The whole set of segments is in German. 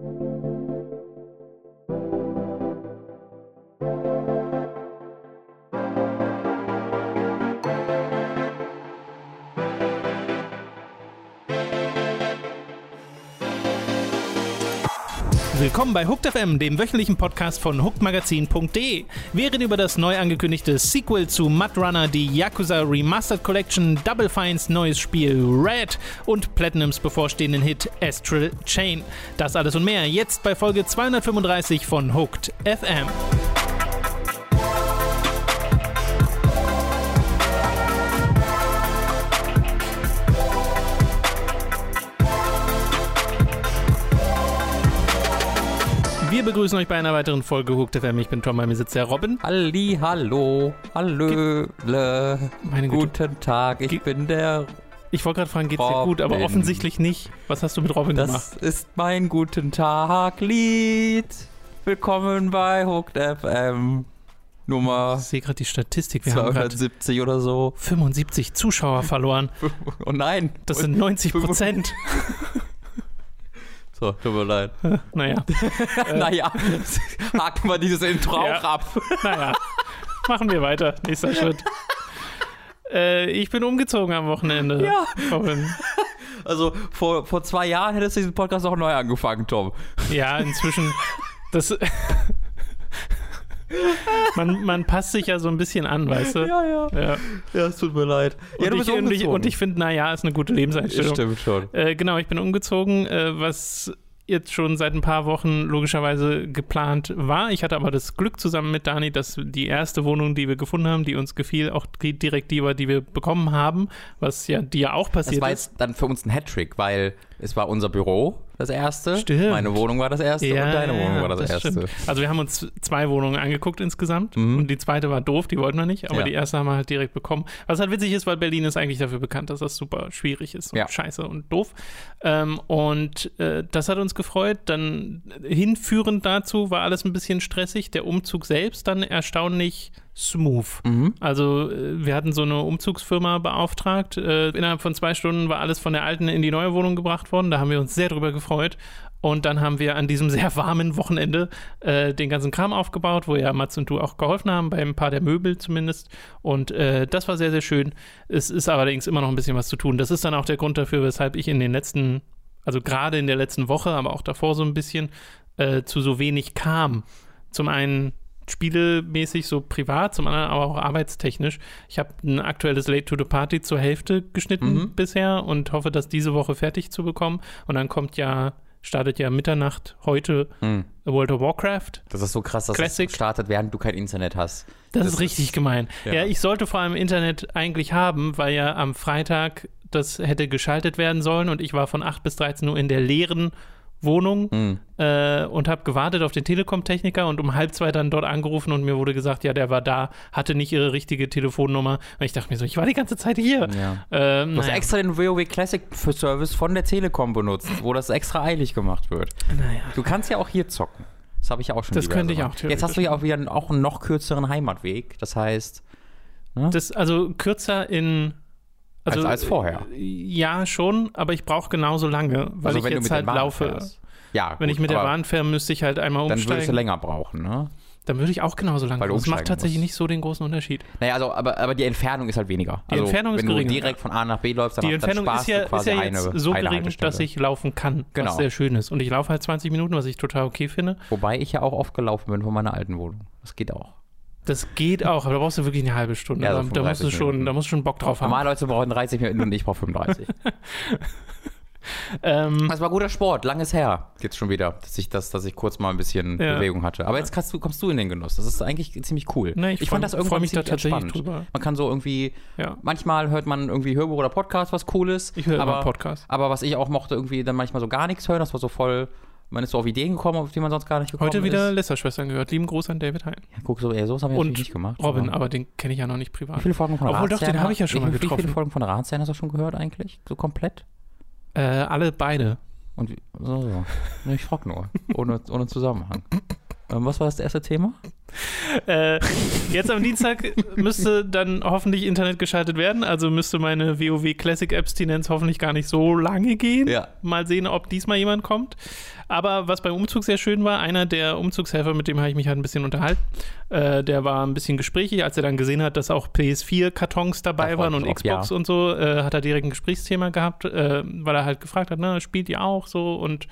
Thank you. Willkommen bei Hooked FM, dem wöchentlichen Podcast von hookedmagazin.de. Wir reden über das neu angekündigte Sequel zu Mud Runner, die Yakuza Remastered Collection, Double Fines neues Spiel Red und Platinums bevorstehenden Hit Astral Chain. Das alles und mehr jetzt bei Folge 235 von Hooked FM. Begrüßen euch bei einer weiteren Folge Hooked FM. Ich bin Tom, bei mir sitzt der Robin. Halli, hallo, hallöle, Meine Güte. guten Tag, ich Ge- bin der, Ich wollte gerade fragen, geht's dir Robin. gut, aber offensichtlich nicht. Was hast du mit Robin gemacht? das ist mein guten Tag Lied. Willkommen bei Hooked FM Nummer Ich sehe gerade die Statistik. Wir haben gerade 270 oder so. 75 Zuschauer verloren. Oh nein, Das sind 90 Prozent. so, tut mir leid. Naja, naja, haken wir dieses Intro Ja. auch ab. naja. Machen wir weiter. Nächster Schritt. Äh, ich bin umgezogen am Wochenende. Ja. Robin. Also vor, vor zwei Jahren hättest du diesen Podcast auch neu angefangen, Tom. Ja, inzwischen. Das. Man, man passt sich ja so ein bisschen an, weißt du? Ja, ja. Ja. Ja, es tut mir leid. Und, ja, du ich, bist und ich, umgezogen. und ich finde, naja, ist eine gute Lebenseinstellung. Stimmt schon. Äh, genau, ich bin umgezogen, äh, was jetzt schon seit ein paar Wochen logischerweise geplant war. Ich hatte aber das Glück zusammen mit Dani, dass die erste Wohnung, die wir gefunden haben, die uns gefiel, auch die, direkt die war, die wir bekommen haben, was ja dir ja auch Das passiert war ist. jetzt dann für uns ein Hattrick, weil es war unser Büro das erste, Stimmt. meine Wohnung war das erste und deine Wohnung war das, erste. stimmt. Also wir haben uns zwei Wohnungen angeguckt insgesamt Mhm. und die zweite war doof, die wollten wir nicht, aber Ja. die erste haben wir halt direkt bekommen. Was halt witzig ist, weil Berlin ist eigentlich dafür bekannt, dass das super schwierig ist und Ja. scheiße und doof. Ähm, und äh, das hat uns gefreut. Dann hinführend dazu war alles ein bisschen stressig. Der Umzug selbst dann erstaunlich smooth. Mhm. Also äh, wir hatten so eine Umzugsfirma beauftragt. Äh, innerhalb von zwei Stunden war alles von der alten in die neue Wohnung gebracht worden. Da haben wir uns sehr drüber gefreut. Und dann haben wir an diesem sehr warmen Wochenende äh, den ganzen Kram aufgebaut, wo ja Mats und du auch geholfen haben, bei ein paar der Möbel zumindest. Und äh, das war sehr, sehr schön. Es ist allerdings immer noch ein bisschen was zu tun. Das ist dann auch der Grund dafür, weshalb ich in den letzten, also gerade in der letzten Woche, aber auch davor so ein bisschen, äh, zu so wenig kam. Zum einen spielemäßig so privat, zum anderen aber auch arbeitstechnisch. Ich habe ein aktuelles Late to the Party zur Hälfte geschnitten Mhm. bisher und hoffe, das diese Woche fertig zu bekommen. Und dann kommt ja, startet ja Mitternacht heute Mhm. World of Warcraft. Das ist so krass, dass Classic. es startet, während du kein Internet hast. Das, Das ist richtig ist- gemein. Ja. ja. ich sollte vor allem Internet eigentlich haben, weil ja am Freitag das hätte geschaltet werden sollen und ich war von 8 bis 13 Uhr in der leeren Wohnung Mhm. äh, und habe gewartet auf den Telekom-Techniker und um halb zwei dann dort angerufen und mir wurde gesagt, ja, der war da, hatte nicht ihre richtige Telefonnummer. Und ich dachte mir so, ich war die ganze Zeit hier. Ja. Ähm, Du hast naja. extra den WoW Classic für Service von der Telekom benutzt, wo das extra eilig gemacht wird. naja. Du kannst ja auch hier zocken. Das habe ich ja auch schon Das könnte ich auch Jetzt hast du ja auch wieder einen, auch einen noch kürzeren Heimatweg. Das heißt, Das, also kürzer in. Also, Als- als vorher. äh, Ja, schon, aber ich brauche genauso lange, weil also ich wenn jetzt halt laufe. fährst. Ja, Wenn gut, ich mit der Bahn fahre, müsste ich halt einmal Dann würdest du umsteigen. länger brauchen, ne? Dann würde ich auch genauso lang Weil du brauchen. Das macht umsteigen tatsächlich musst. nicht so den großen Unterschied. Naja, also, aber, aber die Entfernung ist halt weniger. Die also, Entfernung ist wenn geringer, du direkt von A nach B läufst, dann, Die dann Entfernung ist sparst ja, du ist quasi ja jetzt eine, so eine gering, dass ich laufen kann, Genau. was sehr schön ist. Und ich laufe halt 20 Minuten, was ich total okay finde. Wobei ich ja auch oft gelaufen bin von meiner alten Wohnung. Das geht auch. Das geht auch, aber da brauchst du wirklich eine halbe Stunde. Ja, so da, musst du 35 schon, Minuten. da musst du schon Bock drauf haben. Normale Leute brauchen 30 Minuten und ich brauche 35. Ähm, Das war guter Sport, langes her. Jetzt schon wieder, dass ich, das, dass ich kurz mal ein bisschen Ja. Bewegung hatte. Aber jetzt du, kommst du in den Genuss. Das ist eigentlich ziemlich cool. Nee, ich ich fand das freu irgendwann mich da tatsächlich entspannt. drüber. Man kann so irgendwie, ja. manchmal hört man irgendwie Hörbuch oder Podcast, was cool ist. Ich höre aber, Podcast. Aber was ich auch mochte, irgendwie dann manchmal so gar nichts hören. Das war so voll, man ist so auf Ideen gekommen, auf die man sonst gar nicht gekommen Heute wieder ist. Lästerschwestern gehört. Lieben Gruß an David Hein. Ja, guck, so, ey, sowas habe ich natürlich nicht gemacht. Robin, aber- aber den kenne ich ja noch nicht Wie privat. viele Folgen von Obwohl, doch, den habe ich ja schon mal wie, Wie getroffen. viele Folgen von Ratsherren hast du schon gehört eigentlich? So komplett? Äh, alle beide. Und wie, so, so. Ich frag nur, ohne, ohne Zusammenhang. Ähm, was war das erste Thema? Äh, jetzt am Dienstag müsste dann hoffentlich Internet geschaltet werden, also müsste meine WoW Classic Abstinenz hoffentlich gar nicht so lange gehen. Ja. Mal sehen, ob diesmal jemand kommt. Aber was beim Umzug sehr schön war, einer der Umzugshelfer, mit dem habe ich mich halt ein bisschen unterhalten, äh, der war ein bisschen gesprächig, als er dann gesehen hat, dass auch PS4-Kartons dabei Ach, waren und auch, Xbox ja. und so, äh, hat er direkt ein Gesprächsthema gehabt, äh, weil er halt gefragt hat, na, spielt ihr auch so? Und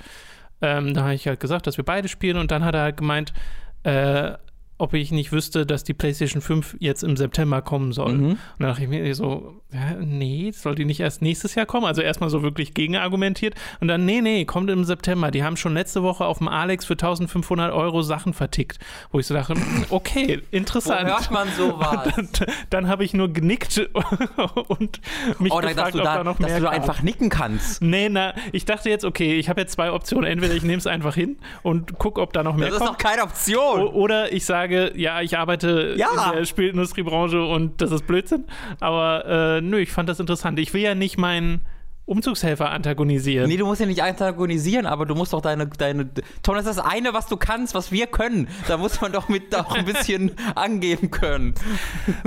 ähm, da habe ich halt gesagt, dass wir beide spielen und dann hat er halt gemeint, äh, ob ich nicht wüsste, dass die PlayStation 5 jetzt im September kommen soll. Mhm. Und dann dachte ich mir so, ja, nee, soll die nicht erst nächstes Jahr kommen? Also erstmal so wirklich gegenargumentiert. Und dann, nee, nee, kommt im September. Die haben schon letzte Woche auf dem Alex für 1500 Euro Sachen vertickt. Wo ich so dachte, hm, okay, Wo interessant. hört man sowas? Dann, dann habe ich nur genickt und mich Oh, gefragt, dass du ob da, da noch dass mehr du da einfach nicken kannst. Nee, na, ich dachte jetzt, okay, ich habe jetzt zwei Optionen. Entweder ich nehme es einfach hin und gucke, ob da noch mehr Das ist kommt. doch keine Option. Oder ich sage, ja, ich arbeite Ja. in der Spielindustriebranche und das ist Blödsinn. Aber äh, nö, ich fand das interessant. Ich will ja nicht meinen Umzugshelfer antagonisieren. Nee, du musst ja nicht antagonisieren, aber du musst doch deine, deine. Tom, das ist das eine, was du kannst, was wir können. Da muss man doch mit auch ein bisschen angeben können.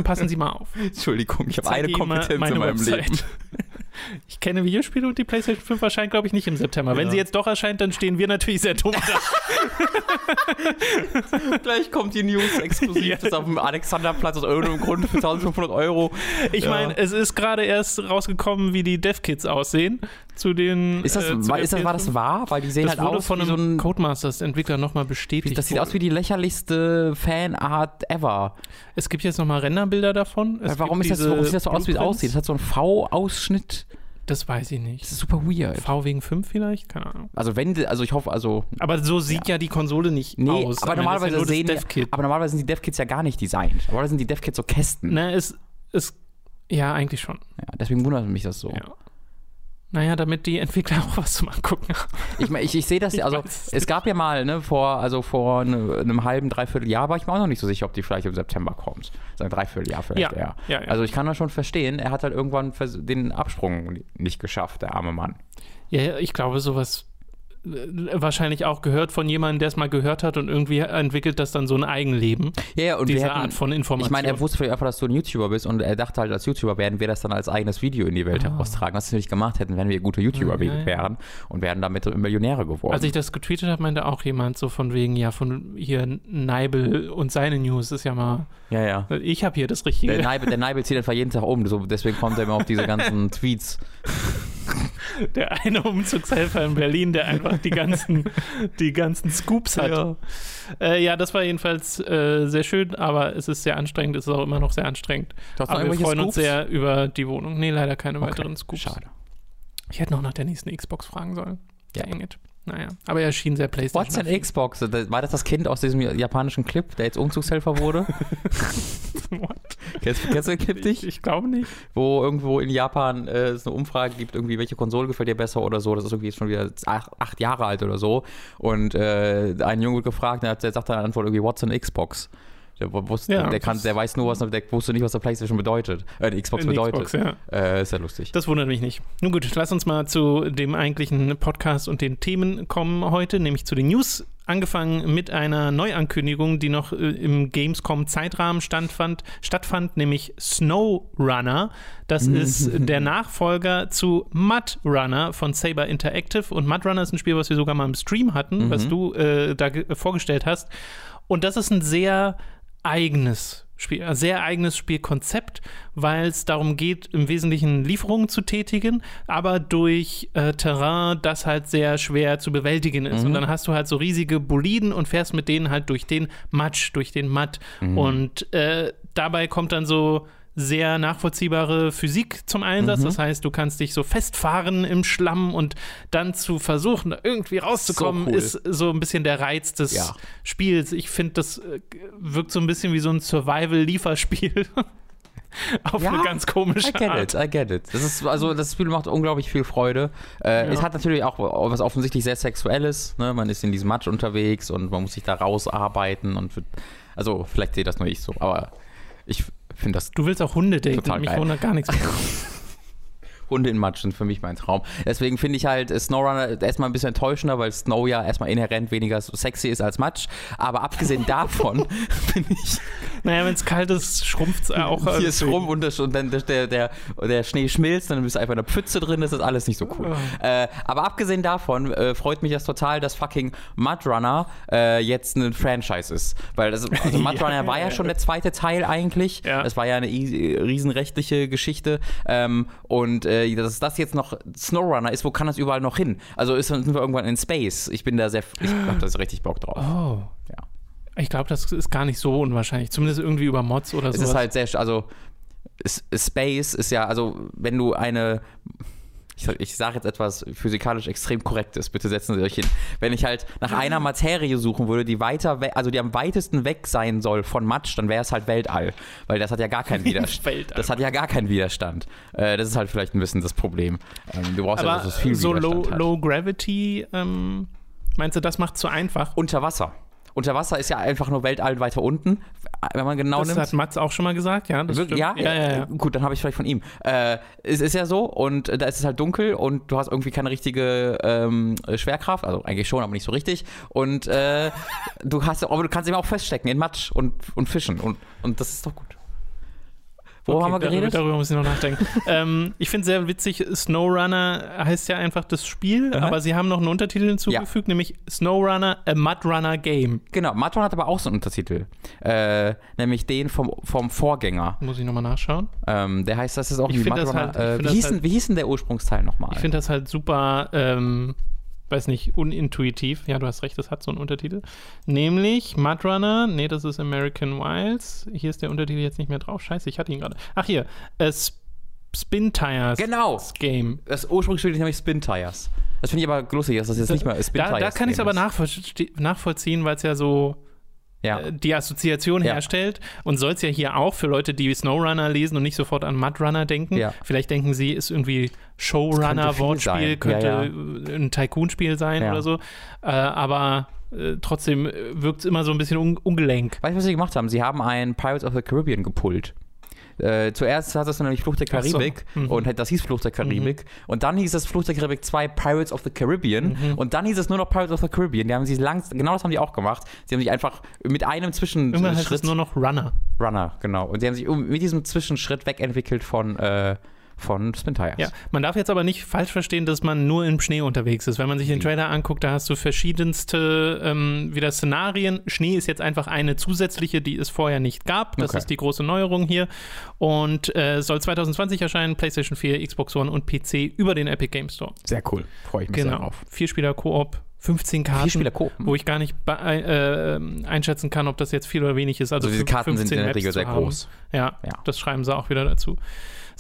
Passen Sie mal auf. Entschuldigung, ich habe eine Kompetenz in meinem Website. Leben. Ich kenne Videospiele und die PlayStation 5 erscheint, glaube ich, nicht im September. Wenn Ja. sie jetzt doch erscheint, dann stehen wir natürlich sehr dumm da. Gleich kommt die News exklusiv. Ja. Das auf dem Alexanderplatz aus irgendeinem Grund für 1500 Euro. Ich Ja. meine, es ist gerade erst rausgekommen, wie die Dev-Kits aussehen. Zu den. Ist das, äh, war, ist das, war das PS5. wahr? Weil die sehen Das halt wurde aus von wie so einem ein. Codemasters-Entwickler nochmal bestätigt. Das sieht aus wie die lächerlichste Fanart ever. Es gibt jetzt nochmal Renderbilder davon. Es Warum, ist das, warum sieht das so aus, wie es aussieht? Das hat so einen V-Ausschnitt. Das weiß ich nicht. Das ist super weird. V wegen 5 vielleicht? Keine Ahnung. Also wenn, also ich hoffe, also Aber so sieht ja, die Konsole nicht Nee, aus. aber normalerweise ja sehen die, aber normalerweise sind die Dev-Kits ja gar nicht designt. Normalerweise sind die Dev-Kits so Kästen. Na, es, es, ja, eigentlich schon. Ja, deswegen wundert mich das so. Ja. Naja, damit die Entwickler auch was zum Angucken haben. Ich, mein, ich, ich sehe das, Ich also es es gab ja mal, ne, vor, also vor ne, einem halben, dreiviertel Jahr war ich mir auch noch nicht so sicher, ob die vielleicht im September kommt. So ein Dreivierteljahr vielleicht Ja, ja, ja. Also ich kann das schon verstehen, er hat halt irgendwann den Absprung nicht geschafft, der arme Mann. Ja, ja, ich glaube, sowas wahrscheinlich auch gehört von jemandem, der es mal gehört hat und irgendwie entwickelt das dann so ein Eigenleben. Ja, ja, und diese hätten, Art von Information. Ich meine, er wusste vielleicht einfach, dass du ein YouTuber bist und er dachte halt, als YouTuber werden wir das dann als eigenes Video in die Welt Ah. heraustragen. Was wir nicht gemacht hätten, wenn wir gute YouTuber ja, ja. wären und wären damit Millionäre geworden. Als ich das getweetet habe, meinte auch jemand so von wegen, ja, von hier Neibel und seine News ist ja mal, ja, ja. ich habe hier das Richtige. Der Neibel, der Neibel zieht einfach jeden Tag um, so, deswegen kommt er immer auf diese ganzen Tweets. Der eine Umzugshelfer in Berlin, der einfach die ganzen, die ganzen Scoops hat. Ja. Äh, ja das war jedenfalls äh, sehr schön, aber es ist sehr anstrengend, es ist auch immer noch sehr anstrengend. Hast Aber wir freuen uns Scoops? sehr über die Wohnung. Nee, leider keine weiteren Scoops. Schade. Ich hätte noch nach der nächsten Xbox fragen sollen. Ja. Dang it. Naja, aber er schien sehr PlayStation. What's an Xbox? War das das Kind aus diesem japanischen Clip, der jetzt Umzugshelfer wurde? What? kennst, kennst du den Clip Ich, nicht? ich glaube nicht. Wo irgendwo in Japan äh, es eine Umfrage gibt, irgendwie, welche Konsole gefällt dir besser oder so. Das ist irgendwie schon wieder acht, acht Jahre alt oder so. Und äh, ein Junge wird gefragt, der, der sagt dann Antwort irgendwie, what's an Xbox? Der, wusste, Ja, der, kann, der weiß nur, was der wusste nicht, was der PlayStation bedeutet. Äh, die Xbox Eine bedeutet. Xbox, ja. äh, ist ja lustig. Das wundert mich nicht. Nun gut, lass uns mal zu dem eigentlichen Podcast und den Themen kommen heute, nämlich zu den News. Angefangen mit einer Neuankündigung, die noch äh, im Gamescom-Zeitrahmen stattfand, stattfand, nämlich SnowRunner. Das ist der Nachfolger zu Mud Runner von Saber Interactive. Und Mud Runner ist ein Spiel, was wir sogar mal im Stream hatten, was du äh, da ge- vorgestellt hast. Und das ist ein sehr eigenes Spiel, ein sehr eigenes Spielkonzept, weil es darum geht, im Wesentlichen Lieferungen zu tätigen, aber durch äh, Terrain, das halt sehr schwer zu bewältigen ist. Und dann hast du halt so riesige Boliden und fährst mit denen halt durch den Matsch, durch den Matt. Und äh, dabei kommt dann so sehr nachvollziehbare Physik zum Einsatz. Das heißt, du kannst dich so festfahren im Schlamm und dann zu versuchen, irgendwie rauszukommen, So cool. ist so ein bisschen der Reiz des Ja. Spiels. Ich finde, das äh, wirkt so ein bisschen wie so ein Survival-Lieferspiel. Auf Ja, eine ganz komische I get Art. it, I get it. Das ist, also das Spiel macht unglaublich viel Freude. Äh, Ja. Es hat natürlich auch was offensichtlich sehr Sexuelles. Ne? Man ist in diesem Matsch unterwegs und man muss sich da rausarbeiten und also vielleicht sehe das nur ich so, aber ich finde das Du willst auch Hunde daten. Total Mich geil. wundert gar nichts. Hunde in Matsch sind für mich mein Traum. Deswegen finde ich halt äh, SnowRunner erstmal ein bisschen enttäuschender, weil Snow ja erstmal inhärent weniger sexy ist als Matsch. Aber abgesehen davon finde ich. Naja, wenn es kalt ist, schrumpft es auch. Hier ist rum und, das, und dann der, der, der Schnee schmilzt, dann bist du einfach in der Pfütze drin, das ist alles nicht so cool. Oh. Äh, aber abgesehen davon äh, freut mich das total, dass fucking Mudrunner äh, jetzt ein Franchise ist. Weil das, also Mudrunner Ja, war ja ja, schon der zweite Teil eigentlich. Ja. Das war ja eine riesenrechtliche Geschichte. Ähm, und äh, dass das jetzt noch SnowRunner ist, wo kann das überall noch hin? Also ist, sind wir irgendwann in Space. Ich bin da sehr, ich hab da richtig Bock drauf. Oh. Ja. Ich glaube, das ist gar nicht so unwahrscheinlich. Zumindest irgendwie über Mods oder Es so. ist halt sehr, also Space ist ja, also wenn du eine, ich, ich sage jetzt etwas physikalisch extrem korrektes, bitte setzen Sie euch hin. Wenn ich halt nach einer Materie suchen würde, die weiter weg, also die am weitesten weg sein soll von Matsch, dann wäre es halt Weltall, weil das hat ja gar keinen Widerstand. Das hat ja gar keinen Widerstand. Äh, das ist halt vielleicht ein bisschen das Problem. Ähm, du brauchst ja, Aber dass es viel so low, Widerstand hat. low Gravity, ähm, meinst du, das macht zu einfach? Unter Wasser. Unter Wasser ist ja einfach nur Weltall weiter unten, wenn man genau das nimmt. hat Mats auch schon mal gesagt, ja. Das. Ja? ja, ja, ja. Gut, dann habe ich vielleicht von ihm. Äh, es ist ja so und äh, da ist es halt dunkel und du hast irgendwie keine richtige ähm, Schwerkraft, also eigentlich schon, aber nicht so richtig. Und äh, du hast, aber du kannst eben auch feststecken in Matsch und, und fischen und, und das ist doch gut. Worüber haben wir darüber- geredet? Darüber muss ich noch nachdenken. ähm, ich finde es sehr witzig, SnowRunner heißt ja einfach das Spiel, Aha. aber sie haben noch einen Untertitel hinzugefügt, nämlich SnowRunner, a Mudrunner Game. Genau, Matron hat aber auch so einen Untertitel, äh, nämlich den vom, vom Vorgänger. Muss ich nochmal nachschauen. Ähm, der heißt, das ist auch Ich wie Matrunner- halt- äh, wie, hieß halt- denn, wie hieß denn der Ursprungsteil nochmal? Ich finde das halt super, ähm, weiß nicht, unintuitiv. Ja, du hast recht, das hat so einen Untertitel. Nämlich Mudrunner, nee, das ist American Wilds. Hier ist der Untertitel jetzt nicht mehr drauf. Scheiße, ich hatte ihn gerade. Ach, hier. Äh, Sp- Spin Tires Genau. Game. Das Ursprungsspiel ist nämlich Spin Tires. Das finde ich aber lustig, dass das jetzt nicht mehr Spin Da, Tires da kann ich es aber nachvollziehen, weil es ja so Ja. äh, die Assoziation Ja. herstellt und soll es ja hier auch für Leute, die SnowRunner lesen und nicht sofort an Mudrunner denken. Ja. Vielleicht denken sie, ist irgendwie Das könnte könnte ein Tycoon-Spiel sein oder so. Äh, aber äh, trotzdem wirkt es immer so ein bisschen un ungelenk. Weißt du, was sie gemacht haben? Sie haben ein Pirates of the Caribbean gepullt. Äh, zuerst hat es nämlich Fluch der Ach so. Karibik Mhm. und das hieß Fluch der Karibik und dann hieß es Fluch der Karibik 2 Pirates of the Caribbean Mhm. und dann hieß es nur noch Pirates of the Caribbean. Die haben sich langs genau das haben die auch gemacht. Sie haben sich einfach mit einem Irgendwann heißt Zwischenschritt es nur noch Runner. Runner, genau. Und sie haben sich mit diesem Zwischenschritt wegentwickelt von, äh, von Spin Tires. Ja, man darf jetzt aber nicht falsch verstehen, dass man nur im Schnee unterwegs ist. Wenn man sich den Wie? Trailer anguckt, da hast du verschiedenste ähm, wieder Szenarien. Schnee ist jetzt einfach eine zusätzliche, die es vorher nicht gab. Das Okay. ist die große Neuerung hier. Und äh, soll 2020 erscheinen, PlayStation 4, Xbox One und PC über den Epic Game Store. Sehr cool. Freue ich mich sehr Genau. drauf. Vierspieler Koop, 15 Karten. Vier Spieler Koop. Wo ich gar nicht äh, ähm, einschätzen kann, ob das jetzt viel oder wenig ist. Also, Also diese Karten sind 15 in der Regel sehr haben. groß. Ja, Ja. das schreiben sie auch wieder dazu.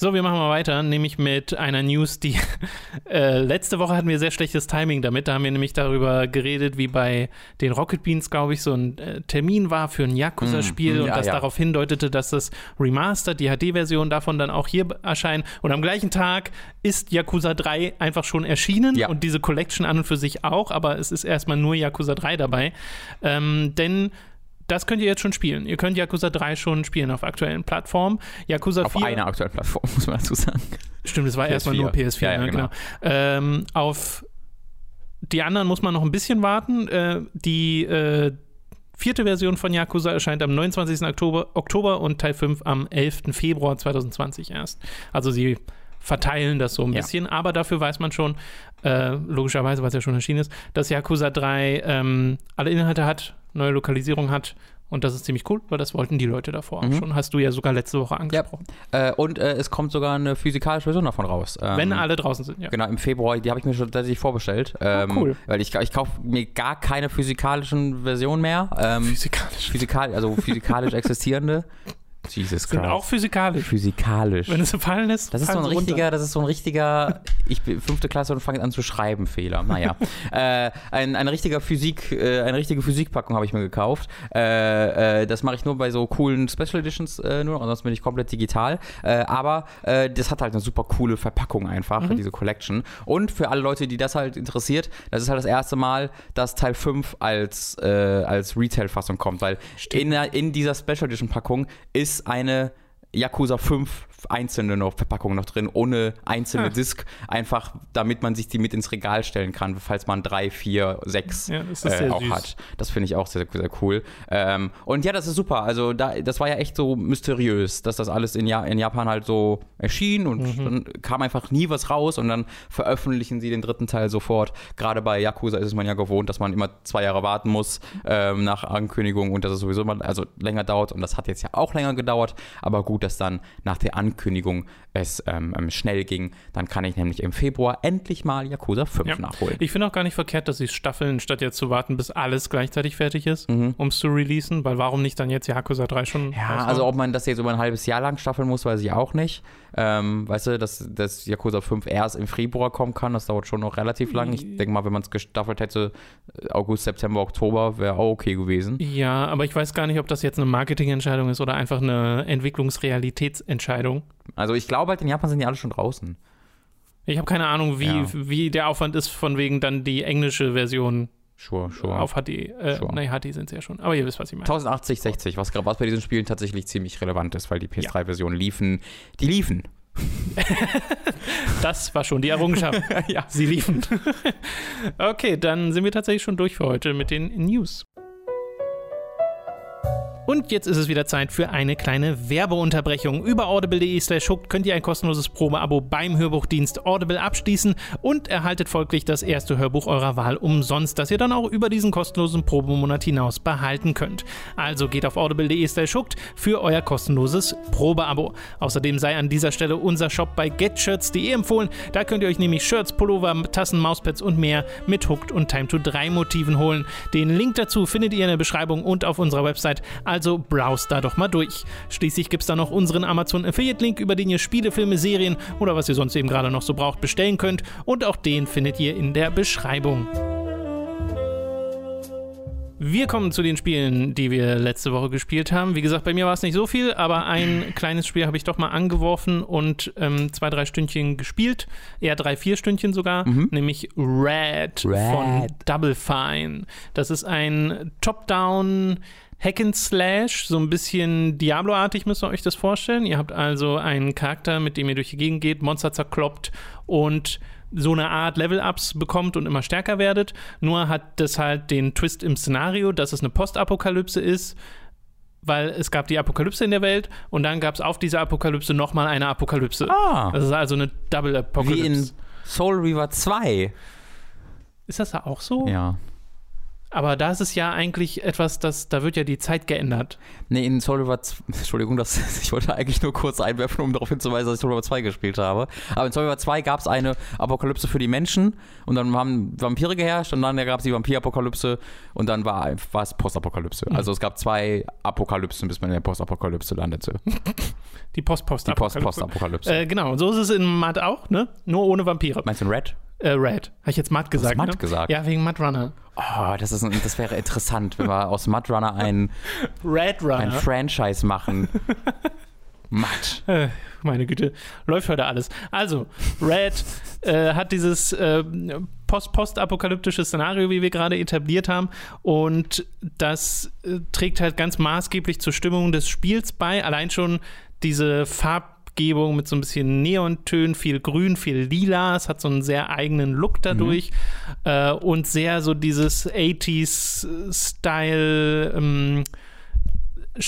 So, wir machen mal weiter, nämlich mit einer News, die äh, letzte Woche hatten wir sehr schlechtes Timing damit. Da haben wir nämlich darüber geredet, wie bei den Rocket Beans, glaube ich, so ein äh, Termin war für ein Yakuza-Spiel Mm, und ja, das ja. darauf hindeutete, dass das Remastered, die HD-Version davon dann auch hier erscheint. Und am gleichen Tag ist Yakuza 3 einfach schon erschienen Ja. und diese Collection an und für sich auch, aber es ist erstmal nur Yakuza 3 dabei. Ähm, denn das könnt ihr jetzt schon spielen. Ihr könnt Yakuza 3 schon spielen auf aktuellen Plattformen. Yakuza Auf 4. einer aktuellen Plattform, muss man dazu sagen. Stimmt, es war PS4. erstmal nur PS4. Ja, ja, ne? genau. genau. Ähm, auf die anderen muss man noch ein bisschen warten. Äh, die äh, vierte Version von Yakuza erscheint am 29. Oktober, Oktober und Teil 5 am 11. Februar 2020 erst. Also sie verteilen das so ein Ja. bisschen, aber dafür weiß man schon, äh, logischerweise, weil es ja schon erschienen ist, dass Yakuza 3 ähm, alle Inhalte hat, neue Lokalisierung hat und das ist ziemlich cool, weil das wollten die Leute davor Mhm. schon. Hast du ja sogar letzte Woche angesprochen. Äh, und äh, es kommt sogar eine physikalische Version davon raus. Ähm, Wenn alle draußen sind, ja. Genau, im Februar, die habe ich mir schon tatsächlich vorbestellt. Ähm, cool. Weil ich, ich kaufe mir gar keine physikalischen Versionen mehr. Ähm, Physikalisch. physikal, also physikalisch existierende. Jesus Sind Christ. auch physikalisch. physikalisch. Wenn es fallen lässt, Das ist so ein sie runter. richtiger, das ist so ein richtiger, ich bin fünfte Klasse und fange an zu schreiben, Fehler. Naja. äh, ein, ein richtiger Physik, äh, eine richtige Physikpackung habe ich mir gekauft. Äh, äh, das mache ich nur bei so coolen Special Editions äh, nur, ansonsten bin ich komplett digital. Äh, aber das hat halt eine super coole Verpackung einfach, Mhm. diese Collection. Und für alle Leute, die das halt interessiert, das ist halt das erste Mal, dass Teil 5 als, als Retail-Fassung kommt, weil in, in dieser Special Edition Packung eine Yakuza 5 einzelne noch Verpackungen noch drin, ohne einzelne Ah. Disc, einfach damit man sich die mit ins Regal stellen kann, falls man drei, vier, sechs Ja, äh, auch süß. hat. Das finde ich auch sehr, sehr cool. Ähm, und ja, das ist super. Also da, das war ja echt so mysteriös, dass das alles in, ja in Japan halt so erschien und Mhm. dann kam einfach nie was raus und dann veröffentlichen sie den dritten Teil sofort. Gerade bei Yakuza ist es man ja gewohnt, dass man immer zwei Jahre warten muss ähm, nach Ankündigung und dass es sowieso mal also länger dauert und das hat jetzt ja auch länger gedauert. Aber gut, dass dann nach der Ankündigung es ähm, ähm, schnell ging. Dann kann ich nämlich im Februar endlich mal Yakuza 5 Ja. nachholen. Ich finde auch gar nicht verkehrt, dass sie es staffeln, statt jetzt zu warten, bis alles gleichzeitig fertig ist, Mhm. um es zu releasen, weil warum nicht dann jetzt Yakuza 3 schon Ja, also ob man das jetzt über ein halbes Jahr lang staffeln muss, weiß ich auch nicht. Ähm, weißt du, dass, dass Yakuza 5 erst im Februar kommen kann, das dauert schon noch relativ lang. Ich denke mal, wenn man es gestaffelt hätte, August, September, Oktober, wäre auch okay gewesen. Ja, aber ich weiß gar nicht, ob das jetzt eine Marketingentscheidung ist oder einfach eine Entwicklungsrealitätsentscheidung. Also ich glaube halt, in Japan sind die alle schon draußen. Ich habe keine Ahnung, wie, Ja. wie der Aufwand ist, von wegen dann die englische Version Sure, sure. auf HD. Äh, Sure. Nee, HD sind sie ja schon. Aber ihr wisst, was ich meine. 1080, 60, was, was bei diesen Spielen tatsächlich ziemlich relevant ist, weil die PS3-Versionen liefen. Die liefen. Das war schon die Errungenschaft. ja. Sie liefen. okay, dann sind wir tatsächlich schon durch für heute mit den News. Und jetzt ist es wieder Zeit für eine kleine Werbeunterbrechung. Über audible.de slash hooked könnt ihr ein kostenloses Probeabo beim Hörbuchdienst Audible abschließen und erhaltet folglich das erste Hörbuch eurer Wahl umsonst, das ihr dann auch über diesen kostenlosen Probemonat hinaus behalten könnt. Also geht auf audible.de slash hooked für euer kostenloses Probeabo. Außerdem sei an dieser Stelle unser Shop bei getshirts.de empfohlen. Da könnt ihr euch nämlich Shirts, Pullover, Tassen, Mauspads und mehr mit Hooked und Time to 3 Motiven holen. Den Link dazu findet ihr in der Beschreibung und auf unserer Website, also browst da doch mal durch. Schließlich gibt es da noch unseren Amazon Affiliate Link, über den ihr Spiele, Filme, Serien oder was ihr sonst eben gerade noch so braucht bestellen könnt und auch den findet ihr in der Beschreibung. Wir kommen zu den Spielen, die wir letzte Woche gespielt haben. Wie gesagt, bei mir war es nicht so viel, aber ein kleines Spiel habe ich doch mal angeworfen und ähm, zwei, drei Stündchen gespielt. Eher drei, vier Stündchen sogar, nämlich Red, von Red. Double Fine. Das ist ein Top-Down. Hack and Slash, so ein bisschen Diablo-artig müsst ihr euch das vorstellen. Ihr habt also einen Charakter, mit dem ihr durch die Gegend geht, Monster zerkloppt und so eine Art Level-Ups bekommt und immer stärker werdet. Nur hat das halt den Twist im Szenario, dass es eine Postapokalypse ist, weil es gab die Apokalypse in der Welt und dann gab es auf dieser Apokalypse nochmal eine Apokalypse. Ah, Das ist also eine Double wie in Soul Reaver 2. Ist das da auch so? Ja. Aber da ist es ja eigentlich etwas, das, da wird ja die Zeit geändert. Nee, in Soul River 2, Entschuldigung, das, ich wollte eigentlich nur kurz einwerfen, um darauf hinzuweisen, dass ich Soul River 2 gespielt habe. Aber in Soul River 2 gab es eine Apokalypse für die Menschen und dann haben Vampire geherrscht und dann gab es die Vampirapokalypse und dann war, es Postapokalypse. Mhm. Also es gab zwei Apokalypsen, bis man in der Postapokalypse landete. Die Post-Post Die Post-Postapokalypse. Äh, genau, und so ist es in Mud auch, ne? Nur ohne Vampire. Meinst du in Red? Äh, Red. Habe ich jetzt Mud gesagt? Mud ne? gesagt? Ja, wegen Mud Runner. Oh, das, ist, ein- das wäre interessant, wenn wir aus Mud Runner ein, Red ein Runner. Franchise machen. Mud. Äh, meine Güte, läuft heute alles. Also, Red äh, hat dieses äh, post postapokalyptische Szenario, wie wir gerade etabliert haben, und das äh, trägt halt ganz maßgeblich zur Stimmung des Spiels bei. Allein schon diese Farbgebung mit so ein bisschen Neontönen, viel Grün, viel Lila. Es hat so einen sehr eigenen Look dadurch äh, und sehr so dieses 80s-Style. Ähm,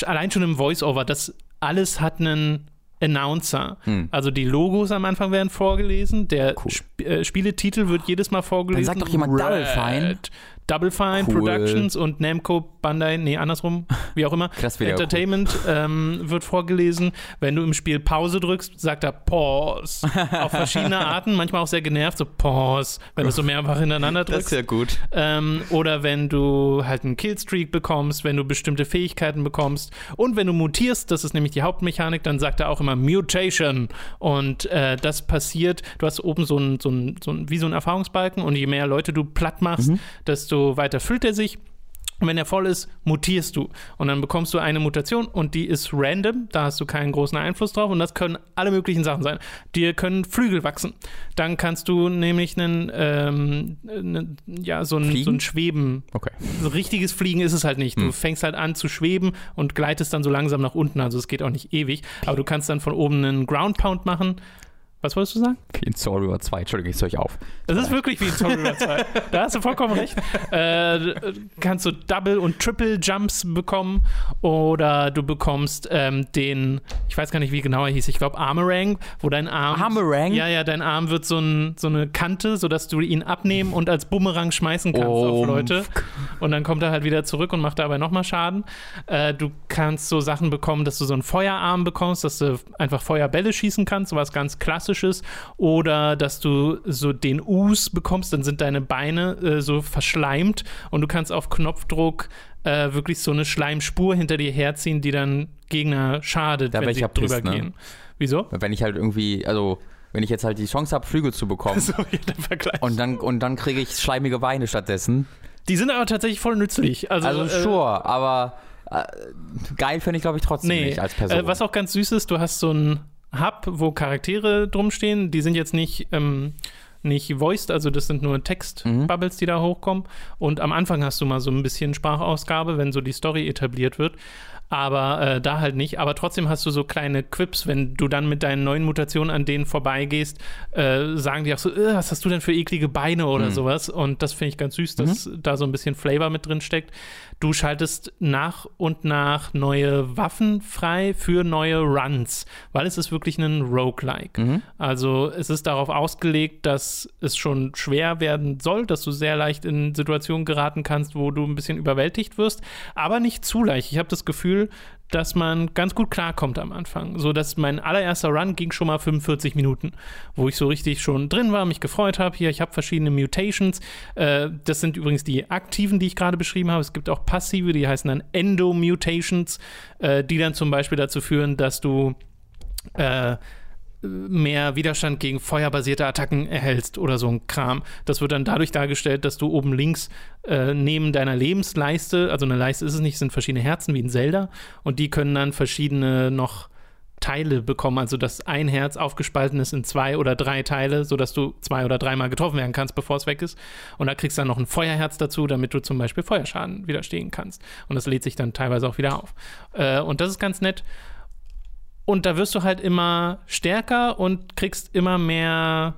allein schon im Voice-Over, das alles hat einen Announcer. Hm. Also die Logos am Anfang werden vorgelesen, der Cool. Sp äh, Spieletitel wird jedes Mal vorgelesen. sagt doch jemand Double Fine. Double Fine Cool. Productions und Namco Bandai, nee, andersrum, wie auch immer. Das ja cool. Entertainment ähm, wird vorgelesen. Wenn du im Spiel Pause drückst, sagt er Pause. Auf verschiedene Arten, manchmal auch sehr genervt, so Pause, wenn du so mehrfach hintereinander Das drückst. ist ja gut. Ähm, oder wenn du halt einen Killstreak bekommst, wenn du bestimmte Fähigkeiten bekommst und wenn du mutierst, das ist nämlich die Hauptmechanik, dann sagt er auch immer Mutation und äh, das passiert, du hast oben so ein, so ein, so ein, wie so ein Erfahrungsbalken und je mehr Leute du platt machst, desto weiter füllt er sich Und wenn der voll ist, mutierst du. Und dann bekommst du eine Mutation und die ist random. Da hast du keinen großen Einfluss drauf. Und das können alle möglichen Sachen sein. Dir können Flügel wachsen. Dann kannst du nämlich einen, ähm, einen ja, so ein, so ein Schweben. Okay. So richtiges Fliegen ist es halt nicht. Du Hm. fängst halt an zu schweben und gleitest dann so langsam nach unten. Also es geht auch nicht ewig. Aber du kannst dann von oben einen Ground Pound machen. Was wolltest du sagen? Wie in Soul River 2. Entschuldigung, ich soll euch auf. Das ist wirklich wie in Soul River 2. Da hast du vollkommen recht. Äh, kannst du Double- und Triple-Jumps bekommen oder du bekommst ähm, den, ich weiß gar nicht, wie genau er hieß, ich glaube Armorang, wo dein Arm... Armorang? Ja, ja, dein Arm wird so, ein, so eine Kante, sodass du ihn abnehmen und als Bumerang schmeißen kannst Oh. auf Leute. Und dann kommt er halt wieder zurück und macht dabei nochmal Schaden. Äh, du kannst so Sachen bekommen, dass du so einen Feuerarm bekommst, dass du einfach Feuerbälle schießen kannst, sowas ganz Klassisches. Oder dass du so den Us bekommst, dann sind deine Beine äh, so verschleimt und du kannst auf Knopfdruck äh, wirklich so eine Schleimspur hinter dir herziehen, die dann Gegner schadet, Da wenn ich sie drüber pisst, ne? gehen. Wieso? Wenn ich halt irgendwie, also, wenn ich jetzt halt die Chance habe, Flügel zu bekommen So, ja, der Vergleich. und dann, und dann kriege ich schleimige Beine stattdessen. Die sind aber tatsächlich voll nützlich. Also, Also, äh, sure, aber äh, geil finde ich, glaube ich, trotzdem Nee, nicht als Person. Äh, was auch ganz süß ist, du hast so ein Hub, wo Charaktere drumstehen. Die sind jetzt nicht, ähm, nicht voiced, also das sind nur Text-Bubbles, die da hochkommen. Und am Anfang hast du mal so ein bisschen Sprachausgabe, wenn so die Story etabliert wird. Aber äh, da halt nicht. Aber trotzdem hast du so kleine Quips, wenn du dann mit deinen neuen Mutationen an denen vorbeigehst, äh, sagen die auch so, "Äh, was hast du denn für eklige Beine oder sowas. Und das finde ich ganz süß, dass da so ein bisschen Flavor mit drin steckt. Du schaltest nach und nach neue Waffen frei für neue Runs, weil es ist wirklich ein Roguelike. Also es ist darauf ausgelegt, dass es schon schwer werden soll, dass du sehr leicht in Situationen geraten kannst, wo du ein bisschen überwältigt wirst, aber nicht zu leicht. Ich habe das Gefühl, dass man ganz gut klarkommt am Anfang. So dass mein allererster Run ging schon mal 45 Minuten, wo ich so richtig schon drin war, mich gefreut habe. Hier, ich habe verschiedene Mutations. Äh, das sind übrigens die aktiven, die ich gerade beschrieben habe. Es gibt auch passive, die heißen dann Endo-Mutations, äh, die dann zum Beispiel dazu führen, dass du äh, mehr Widerstand gegen feuerbasierte Attacken erhältst oder so ein Kram. Das wird dann dadurch dargestellt, dass du oben links äh, neben deiner Lebensleiste, also eine Leiste ist es nicht, sind verschiedene Herzen wie in Zelda und die können dann verschiedene noch Teile bekommen, also dass ein Herz aufgespalten ist in zwei oder drei Teile, sodass du zwei oder dreimal getroffen werden kannst, bevor es weg ist. Und da kriegst du dann noch ein Feuerherz dazu, damit du zum Beispiel Feuerschaden widerstehen kannst. Und das lädt sich dann teilweise auch wieder auf. Äh, und das ist ganz nett. Und da wirst du halt immer stärker und kriegst immer mehr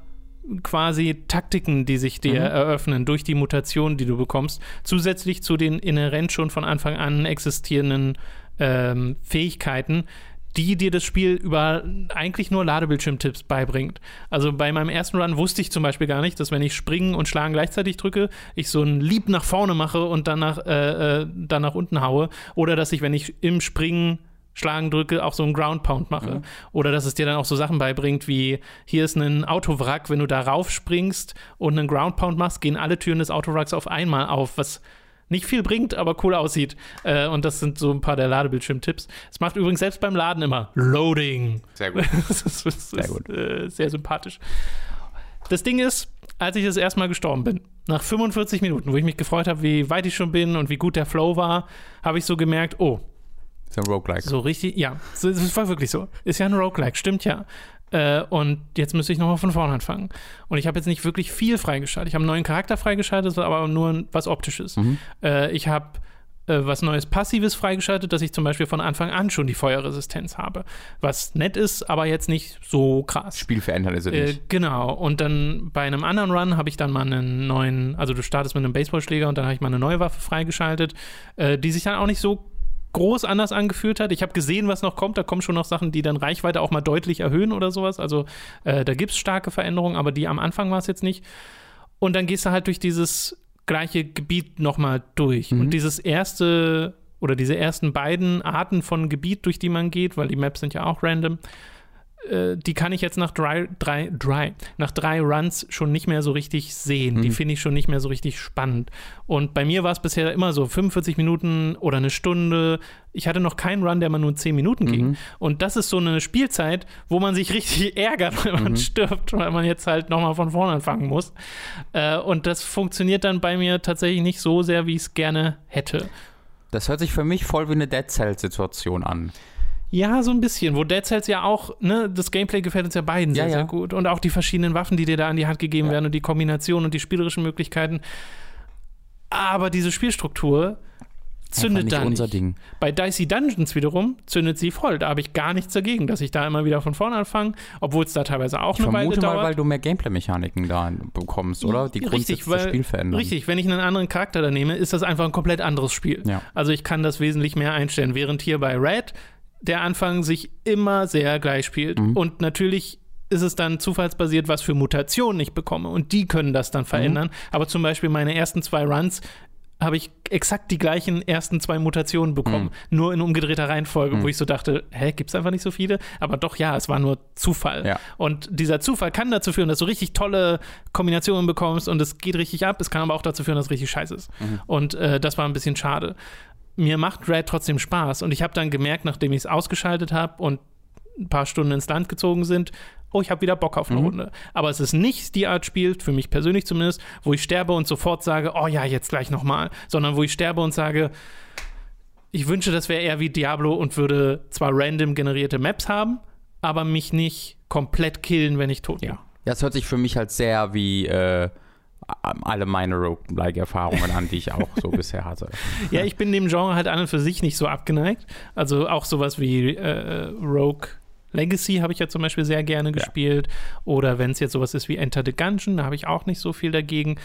quasi Taktiken, die sich dir eröffnen durch die Mutation, die du bekommst, zusätzlich zu den inhärent schon von Anfang an existierenden ähm, Fähigkeiten, die dir das Spiel über eigentlich nur Ladebildschirmtipps beibringt. Also bei meinem ersten Run wusste ich zum Beispiel gar nicht, dass wenn ich springen und schlagen gleichzeitig drücke, ich so ein Lieb nach vorne mache und dann nach, äh, äh, dann nach unten haue. Oder dass ich, wenn ich im Springen Schlagen drücke, auch so einen Ground Pound mache. Oder dass es dir dann auch so Sachen beibringt, wie hier ist ein Autowrack, wenn du da raufspringst und einen Ground Pound machst, gehen alle Türen des Autowracks auf einmal auf, was nicht viel bringt, aber cool aussieht. Äh, und das sind so ein paar der Ladebildschirm-Tipps. Es macht übrigens selbst beim Laden immer Loading. Sehr gut. das ist, das Sehr ist gut. Äh, sehr sympathisch. Das Ding ist, als ich das erste Mal gestorben bin, nach 45 Minuten, wo ich mich gefreut habe, wie weit ich schon bin und wie gut der Flow war, habe ich so gemerkt, oh, ist ein Roguelike. so richtig, ja, es war wirklich so. Ist ja ein Roguelike, stimmt ja. Äh, und jetzt müsste ich nochmal von vorne anfangen. Und ich habe jetzt nicht wirklich viel freigeschaltet. Ich habe einen neuen Charakter freigeschaltet, aber nur was Optisches. Äh, ich habe äh, was Neues Passives freigeschaltet, dass ich zum Beispiel von Anfang an schon die Feuerresistenz habe. Was nett ist, aber jetzt nicht so krass. Spiel verändern ist es Äh, nicht. genau. Und dann bei einem anderen Run habe ich dann mal einen neuen, also du startest mit einem Baseballschläger und dann habe ich mal eine neue Waffe freigeschaltet, äh, die sich dann auch nicht so groß anders angefühlt hat. Ich habe gesehen, was noch kommt. Da kommen schon noch Sachen, die dann Reichweite auch mal deutlich erhöhen oder sowas. Also äh, da gibt es starke Veränderungen, aber die am Anfang war es jetzt nicht. Und dann gehst du halt durch dieses gleiche Gebiet nochmal durch. Und dieses erste oder diese ersten beiden Arten von Gebiet, durch die man geht, weil die Maps sind ja auch random, äh, die kann ich jetzt nach drei, drei, drei, nach drei Runs schon nicht mehr so richtig sehen. Die Mhm. finde ich schon nicht mehr so richtig spannend. Und bei mir war es bisher immer so 45 Minuten oder eine Stunde. Ich hatte noch keinen Run, der mal nur 10 Minuten ging. Mhm. Und das ist so eine Spielzeit, wo man sich richtig ärgert, wenn man Mhm. stirbt, weil man jetzt halt nochmal von vorne anfangen muss. Äh, und das funktioniert dann bei mir tatsächlich nicht so sehr, wie ich es gerne hätte. Das hört sich für mich voll wie eine Dead Cell-Situation an. Ja, so ein bisschen. Wo Dead Cells ja auch, ne, das Gameplay gefällt uns ja beiden Ja, sehr, ja. sehr gut. Und auch die verschiedenen Waffen, die dir da an die Hand gegeben Ja. werden und die Kombination und die spielerischen Möglichkeiten. Aber diese Spielstruktur zündet da nicht unser. Ding. Bei Dicey Dungeons wiederum zündet sie voll. Da habe ich gar nichts dagegen, dass ich da immer wieder von vorne anfange, obwohl es da teilweise auch Ich eine Weile mal, dauert. weil du mehr Gameplay-Mechaniken da bekommst, oder? Die Richtig, das weil, Spiel verändern. richtig, wenn ich einen anderen Charakter da nehme, ist das einfach ein komplett anderes Spiel. Ja. Also ich kann das wesentlich mehr einstellen, während hier bei Red der Anfang sich immer sehr gleich spielt. Mhm. Und natürlich ist es dann zufallsbasiert, was für Mutationen ich bekomme. Und die können das Mhm. dann verändern. Aber zum Beispiel meine ersten zwei Runs habe ich exakt die gleichen ersten zwei Mutationen bekommen, Mhm. nur in umgedrehter Reihenfolge, wo ich so dachte, hä, gibt es einfach nicht so viele? Aber doch, ja, es war nur Zufall. Ja. Und dieser Zufall kann dazu führen, dass du richtig tolle Kombinationen bekommst und es geht richtig ab. Es kann aber auch dazu führen, dass es richtig scheiße ist. Und äh, das war ein bisschen schade. Mir macht Red trotzdem Spaß und ich habe dann gemerkt, nachdem ich es ausgeschaltet habe und ein paar Stunden ins Land gezogen sind, oh, ich habe wieder Bock auf eine Runde. Aber es ist nicht die Art Spiel, für mich persönlich zumindest, wo ich sterbe und sofort sage, oh ja, jetzt gleich nochmal, sondern wo ich sterbe und sage, ich wünsche, das wäre eher wie Diablo und würde zwar random generierte Maps haben, aber mich nicht komplett killen, wenn ich tot bin. Ja. Das hört sich für mich halt sehr wie äh, alle meine Roguelike-Erfahrungen an, die ich auch so bisher hatte. Ja, ich bin dem Genre halt an und für sich nicht so abgeneigt. Also auch sowas wie äh, Rogue Legacy habe ich ja zum Beispiel sehr gerne gespielt. Oder wenn es jetzt sowas ist wie Enter the Gungeon, da habe ich auch nicht so viel dagegen.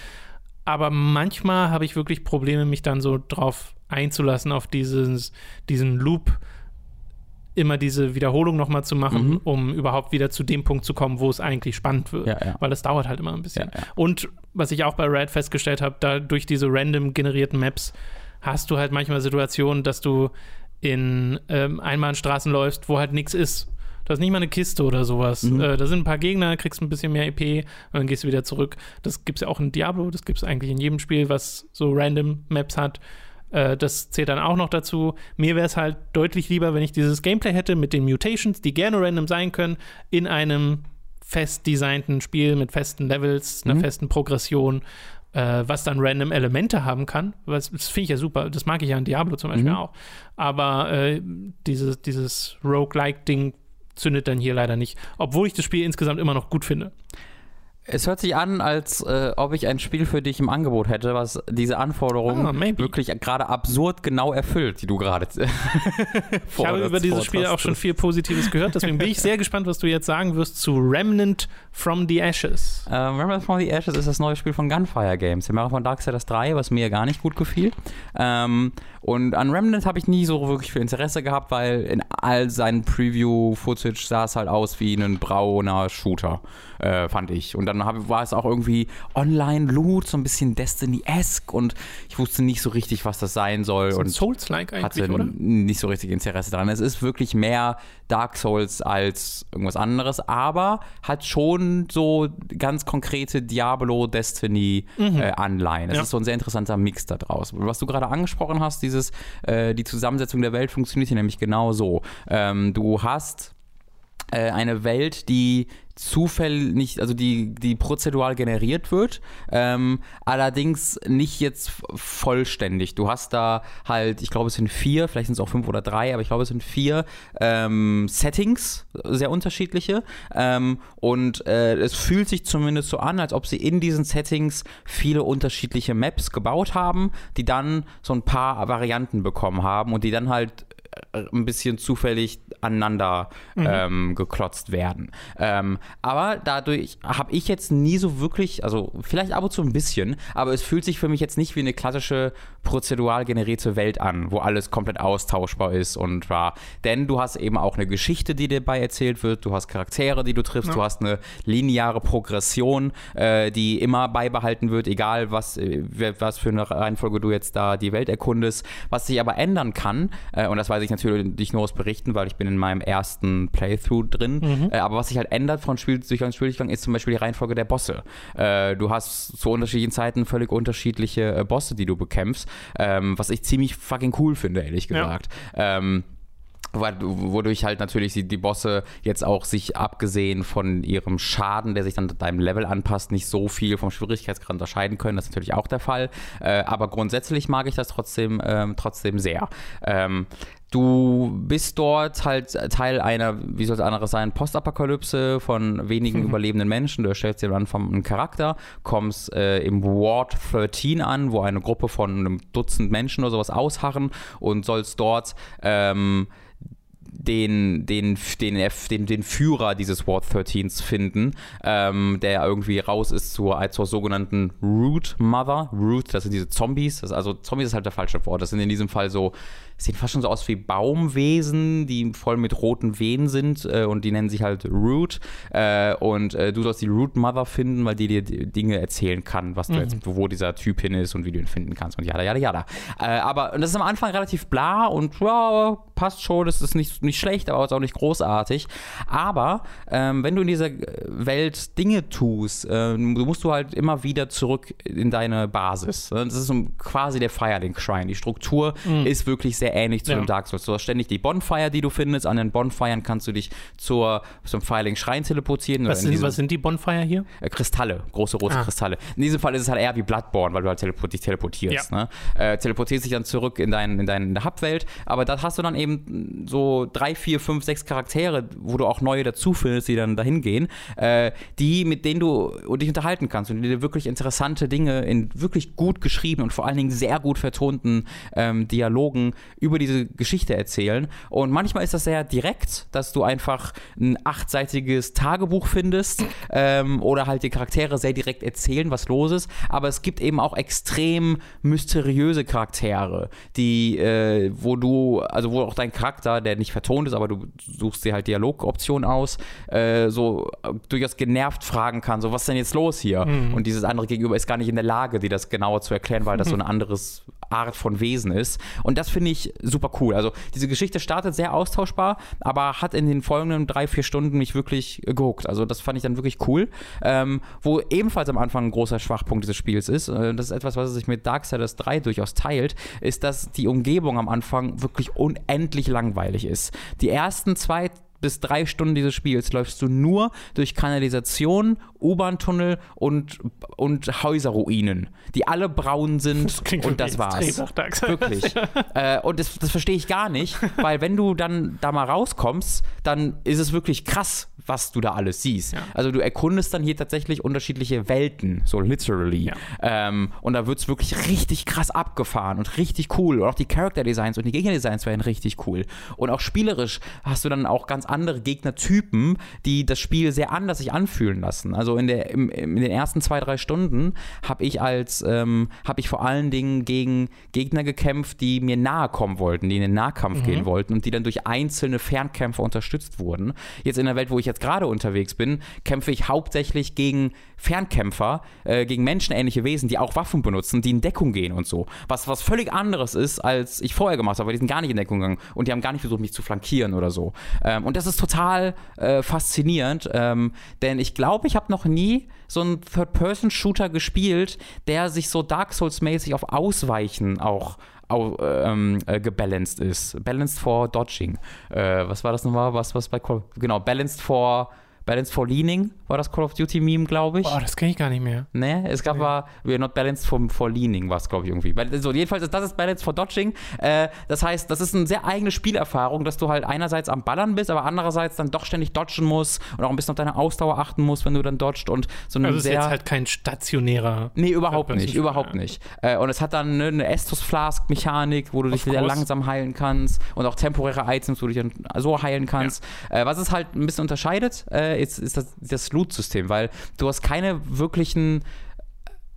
Aber manchmal habe ich wirklich Probleme, mich dann so drauf einzulassen, auf dieses, diesen Loop, immer diese Wiederholung nochmal zu machen, Mhm. um überhaupt wieder zu dem Punkt zu kommen, wo es eigentlich spannend wird. Ja, ja. Weil das dauert halt immer ein bisschen. Ja. Und was ich auch bei Red festgestellt habe, da durch diese random generierten Maps hast du halt manchmal Situationen, dass du in ähm, Einbahnstraßen läufst, wo halt nichts ist. Da ist nicht mal eine Kiste oder sowas. Mhm. Äh, da sind ein paar Gegner, kriegst ein bisschen mehr EP und dann gehst du wieder zurück. Das gibt es ja auch in Diablo, das gibt es eigentlich in jedem Spiel, was so random Maps hat. Äh, das zählt dann auch noch dazu. Mir wäre es halt deutlich lieber, wenn ich dieses Gameplay hätte mit den Mutations, die gerne random sein können, in einem fest designten Spiel mit festen Levels, einer Mhm. festen Progression, äh, was dann random Elemente haben kann. Was, das finde ich ja super. Das mag ich ja in Diablo zum Beispiel Mhm. auch. Aber äh, dieses, dieses Roguelike-Ding zündet dann hier leider nicht. Obwohl ich das Spiel insgesamt immer noch gut finde. Es hört sich an, als äh, ob ich ein Spiel für dich im Angebot hätte, was diese Anforderungen Ah, wirklich gerade absurd genau erfüllt, die du gerade Ich habe über dieses Spiel auch schon viel Positives gehört, deswegen bin ich sehr gespannt, was du jetzt sagen wirst zu Remnant from the Ashes. Ähm, Remember from the Ashes ist das neue Spiel von Gunfire Games. Der Macher von Darksiders 3, was mir gar nicht gut gefiel. Ähm, und an Remnant habe ich nie so wirklich viel Interesse gehabt, weil in all seinen Preview-Footage sah es halt aus wie ein brauner Shooter, äh, fand ich. Und dann hab, war es auch irgendwie Online-Loot, so ein bisschen Destiny-esque und ich wusste nicht so richtig, was das sein soll. So ein und Souls-like hatte eigentlich, oder? n- nicht so richtig Interesse daran. Es ist wirklich mehr Dark Souls als irgendwas anderes, aber hat schon so ganz konkrete Diablo Destiny äh. Es Mhm. Ja. ist so ein sehr interessanter Mix da draus. Was du gerade angesprochen hast, dieses äh, die Zusammensetzung der Welt funktioniert hier nämlich genau so. Ähm, du hast äh, eine Welt, die zufällig nicht, also die, die prozedural generiert wird, ähm, allerdings nicht jetzt vollständig. Du hast da halt, ich glaube, es sind vier, vielleicht sind es auch fünf oder drei, aber ich glaube, es sind vier ähm, Settings, sehr unterschiedliche. Ähm, und äh, es fühlt sich zumindest so an, als ob sie in diesen Settings viele unterschiedliche Maps gebaut haben, die dann so ein paar Varianten bekommen haben und die dann halt äh, ein bisschen zufällig aneinander ähm, geklotzt werden. Ähm, aber dadurch habe ich jetzt nie so wirklich, also vielleicht ab und zu ein bisschen, aber es fühlt sich für mich jetzt nicht wie eine klassische prozedural generierte Welt an, wo alles komplett austauschbar ist und war. Denn du hast eben auch eine Geschichte, die dir dabei erzählt wird, du hast Charaktere, die du triffst, Ja. du hast eine lineare Progression, äh, die immer beibehalten wird, egal was, äh, was für eine Reihenfolge du jetzt da die Welt erkundest. Was sich aber ändern kann, äh, und das weiß ich natürlich nur aus Berichten, weil ich bin in meinem ersten Playthrough drin. Mhm. Äh, aber was sich halt ändert von Spieldurchgang zu Spieldurchgang ist zum Beispiel die Reihenfolge der Bosse. Äh, du hast zu unterschiedlichen Zeiten völlig unterschiedliche äh, Bosse, die du bekämpfst, ähm, was ich ziemlich fucking cool finde, ehrlich Ja. gesagt. Ähm, weil- wodurch halt natürlich die, die Bosse jetzt auch sich abgesehen von ihrem Schaden, der sich dann deinem Level anpasst, nicht so viel vom Schwierigkeitsgrad unterscheiden können. Das ist natürlich auch der Fall. Äh, aber grundsätzlich mag ich das trotzdem, ähm, trotzdem sehr. Ähm, Du bist dort halt Teil einer, wie soll es anderes sein, Postapokalypse von wenigen überlebenden Menschen. Du erstellst dir am Anfang einen Charakter, kommst äh, im Ward 13 an, wo eine Gruppe von einem Dutzend Menschen oder sowas ausharren und sollst dort ähm, den, den, den, den, den Führer dieses Ward 13s finden, ähm, der irgendwie raus ist zur, zur sogenannten Root Mother. Root, das sind diese Zombies. Das, also Zombies ist halt der falsche Wort. Das sind in diesem Fall so, sehen fast schon so aus wie Baumwesen, die voll mit roten Venen sind äh, und die nennen sich halt Root. Äh, und äh, du sollst die Root Mother finden, weil die dir Dinge erzählen kann, was du jetzt, wo dieser Typ hin ist und wie du ihn finden kannst und jada, jada, jada. Äh, aber und das ist am Anfang relativ bla und ja, passt schon, das ist nicht, nicht schlecht, aber ist auch nicht großartig. Aber ähm, wenn du in dieser Welt Dinge tust, ähm, musst du halt immer wieder zurück in deine Basis. Das ist quasi der Firelink Shrine. Die Struktur ist wirklich sehr ähnlich zu Ja. dem Dark Souls. Du hast ständig die Bonfire, die du findest. An den Bonfiren kannst du dich zur, zum Firelink Shrine teleportieren. Was In sind, was sind die Bonfire hier? äh, Kristalle, große rote Ah. Kristalle. In diesem Fall ist es halt eher wie Bloodborne, weil du halt teleport dich teleportierst. Ne? Äh, teleportierst dich dann zurück in, dein, in deine Hub-Welt, aber da hast du dann eben so drei, vier, fünf, sechs Charaktere, wo du auch neue dazu findest, die dann dahin gehen, äh, die, mit denen du dich unterhalten kannst und die dir wirklich interessante Dinge in wirklich gut geschrieben und vor allen Dingen sehr gut vertonten ähm, Dialogen über diese Geschichte erzählen. Und manchmal ist das sehr direkt, dass du einfach ein achtseitiges Tagebuch findest ähm, oder halt die Charaktere sehr direkt erzählen, was los ist. Aber es gibt eben auch extrem mysteriöse Charaktere, die, äh, wo du, also wo auch dein Charakter, der nicht vertont ist, aber du suchst dir halt Dialogoptionen aus, äh, so äh, durchaus genervt fragen kann, so was ist denn jetzt los hier? Und dieses andere Gegenüber ist gar nicht in der Lage, dir das genauer zu erklären, weil das so ein anderes Art von Wesen ist. Und das finde ich super cool. Also diese Geschichte startet sehr austauschbar, aber hat in den folgenden drei, vier Stunden mich wirklich gehuckt. Also das fand ich dann wirklich cool. Ähm, wo ebenfalls am Anfang ein großer Schwachpunkt dieses Spiels ist, äh, das ist etwas, was sich mit Darksiders 3 durchaus teilt, ist, dass die Umgebung am Anfang wirklich unendlich langweilig ist. Die ersten zwei bis drei Stunden dieses Spiels läufst du nur durch Kanalisation, U-Bahn-Tunnel und, und Häuserruinen, die alle braun sind Das klingt und das war's. Wirklich. äh, und das, das verstehe ich gar nicht, weil wenn du dann da mal rauskommst, dann ist es wirklich krass, was du da alles siehst. Ja. Also du erkundest dann hier tatsächlich unterschiedliche Welten, so literally. Ja. Ähm, und da wird es wirklich richtig krass abgefahren und richtig cool. Und auch die Character Designs und die Gegner Designs werden richtig cool. Und auch spielerisch hast du dann auch ganz andere Gegnertypen, die das Spiel sehr anders sich anfühlen lassen. Also in, der, im, in den ersten zwei, drei Stunden habe ich als, ähm, habe ich vor allen Dingen gegen Gegner gekämpft, die mir nahe kommen wollten, die in den Nahkampf gehen wollten und die dann durch einzelne Fernkämpfer unterstützt wurden. Jetzt in der Welt, wo ich jetzt gerade unterwegs bin, kämpfe ich hauptsächlich gegen Fernkämpfer, äh, gegen menschenähnliche Wesen, die auch Waffen benutzen, die in Deckung gehen und so. Was, was völlig anderes ist, als ich vorher gemacht habe, weil die sind gar nicht in Deckung gegangen und die haben gar nicht versucht, mich zu flankieren oder so. Ähm, und das ist total äh, faszinierend, ähm, denn ich glaube, ich habe noch nie so einen Third-Person-Shooter gespielt, der sich so Dark Souls-mäßig auf Ausweichen auch au, ähm, äh, gebalanced ist. Balanced for Dodging. Äh, was war das nochmal? Was, was bei Call Genau, Balanced for Balanced for Leaning war das Call of Duty Meme, glaube ich. Boah, das kenne ich gar nicht mehr. Ne, es gab Nee. war, we're not balanced for, for leaning, war es, glaube ich, irgendwie. So, jedenfalls ist das ist balanced for dodging. Äh, das heißt, das ist eine sehr eigene Spielerfahrung, dass du halt einerseits am Ballern bist, aber andererseits dann doch ständig dodgen musst und auch ein bisschen auf deine Ausdauer achten musst, wenn du dann dodgst und so eine Also es ist sehr. jetzt halt kein stationärer. Nee, überhaupt nicht, überhaupt ja. nicht. Äh, und es hat dann ne, eine Estus-Flask-Mechanik, wo du dich sehr langsam heilen kannst und auch temporäre Items, wo du dich dann so heilen kannst. Äh, was es halt ein bisschen unterscheidet, äh, ist, ist das, das Loot-System, weil du hast keine wirklichen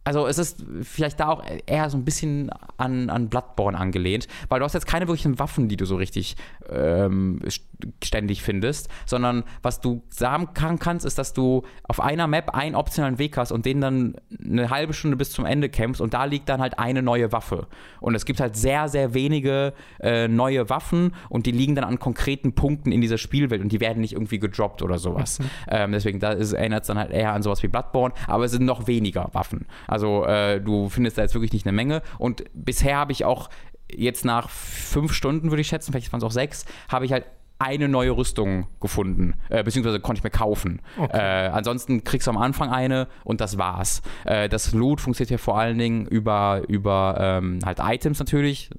also es ist vielleicht da auch eher so ein bisschen an, an Bloodborne angelehnt, weil du hast jetzt keine wirklichen Waffen, die du so richtig ähm, ständig findest, sondern was du sagen kannst, ist, dass du auf einer Map einen optionalen Weg hast und den dann eine halbe Stunde bis zum Ende kämpfst und da liegt dann halt eine neue Waffe. Und es gibt halt sehr, sehr wenige äh, neue Waffen und die liegen dann an konkreten Punkten in dieser Spielwelt und die werden nicht irgendwie gedroppt oder sowas. Mhm. Ähm, deswegen, da erinnert es dann halt eher an sowas wie Bloodborne, aber es sind noch weniger Waffen. Also äh, du findest da jetzt wirklich nicht eine Menge und bisher habe ich auch jetzt nach fünf Stunden, würde ich schätzen, vielleicht waren es auch sechs, habe ich halt eine neue Rüstung gefunden, äh, beziehungsweise konnte ich mir kaufen. Okay. Äh, ansonsten kriegst du am Anfang eine und das war's. Äh, das Loot funktioniert hier vor allen Dingen über, über ähm, halt Items natürlich,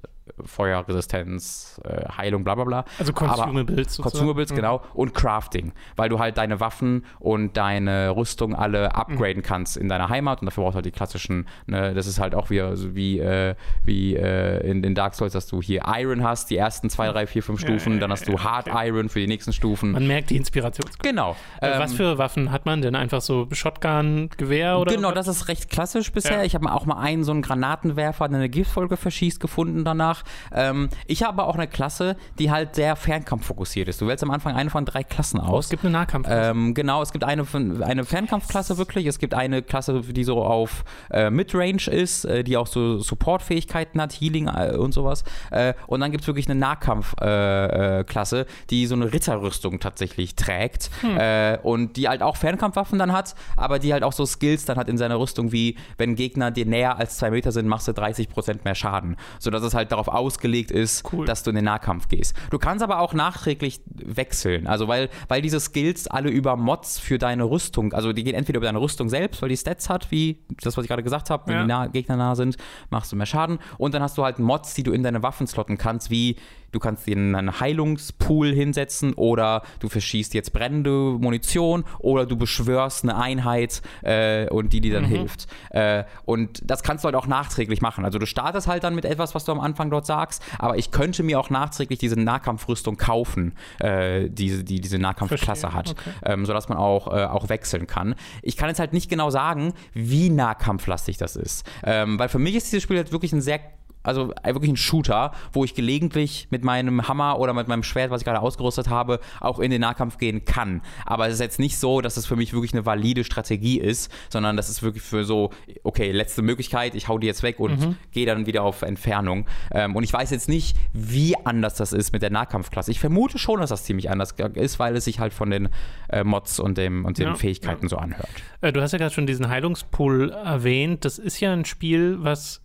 Feuerresistenz, äh, Heilung, bla bla bla. Also Consumables. Consumables, mhm. genau. Und Crafting, weil du halt deine Waffen und deine Rüstung alle upgraden mhm. kannst in deiner Heimat und dafür brauchst du halt die klassischen, ne, das ist halt auch wie, also wie, äh, wie äh, in, in Dark Souls, dass du hier Iron hast, die ersten zwei, drei, vier, fünf Stufen, ja, dann hast du Hard okay. Iron für die nächsten Stufen. Man merkt die Inspiration. Genau. Ähm, was für Waffen hat man denn? Einfach so Shotgun, Gewehr oder? Genau, das ist recht klassisch bisher. Ja. Ich habe auch mal einen, so einen Granatenwerfer, der eine Giftfolge verschießt, gefunden danach. Ähm, ich habe auch eine Klasse, die halt sehr fernkampffokussiert ist. Du wählst am Anfang eine von drei Klassen aus. Oh, es gibt eine Nahkampfklasse. Ähm, genau, es gibt eine, eine Fernkampfklasse wirklich. Es gibt eine Klasse, die so auf äh, Midrange ist, äh, die auch so Supportfähigkeiten hat, Healing äh, und sowas. Äh, und dann gibt es wirklich eine Nahkampfklasse, äh, die so eine Ritterrüstung tatsächlich trägt hm. Äh, und die halt auch Fernkampfwaffen dann hat, aber die halt auch so Skills dann hat in seiner Rüstung wie, wenn Gegner dir näher als zwei Meter sind, machst du 30% mehr Schaden. Sodass es halt darauf ausgelegt ist, cool. dass du in den Nahkampf gehst. Du kannst aber auch nachträglich wechseln. Also weil, weil diese Skills alle über Mods für deine Rüstung, also die gehen entweder über deine Rüstung selbst, weil die Stats hat, wie das, was ich gerade gesagt habe, wenn ja. die nah, Gegner nah sind, machst du mehr Schaden. Und dann hast du halt Mods, die du in deine Waffen slotten kannst, wie du kannst dir einen Heilungspool hinsetzen oder du verschießt jetzt brennende Munition oder du beschwörst eine Einheit äh, und die dir dann mhm. hilft. Äh, und das kannst du halt auch nachträglich machen. Also du startest halt dann mit etwas, was du am Anfang dort sagst, aber ich könnte mir auch nachträglich diese Nahkampfrüstung kaufen, äh, die, die diese Nahkampfklasse hat, okay. ähm, sodass man auch, äh, auch wechseln kann. Ich kann jetzt halt nicht genau sagen, wie nahkampflastig das ist, ähm, weil für mich ist dieses Spiel jetzt wirklich ein sehr also wirklich ein Shooter, wo ich gelegentlich mit meinem Hammer oder mit meinem Schwert, was ich gerade ausgerüstet habe, auch in den Nahkampf gehen kann. Aber es ist jetzt nicht so, dass es für mich wirklich eine valide Strategie ist, sondern das ist wirklich für so, okay, letzte Möglichkeit, ich hau die jetzt weg und mhm. gehe dann wieder auf Entfernung. Ähm, und ich weiß jetzt nicht, wie anders das ist mit der Nahkampfklasse. Ich vermute schon, dass das ziemlich anders ist, weil es sich halt von den äh, Mods und, dem, und den ja, Fähigkeiten ja. so anhört. Äh, du hast ja gerade schon diesen Heilungspool erwähnt. Das ist ja ein Spiel, was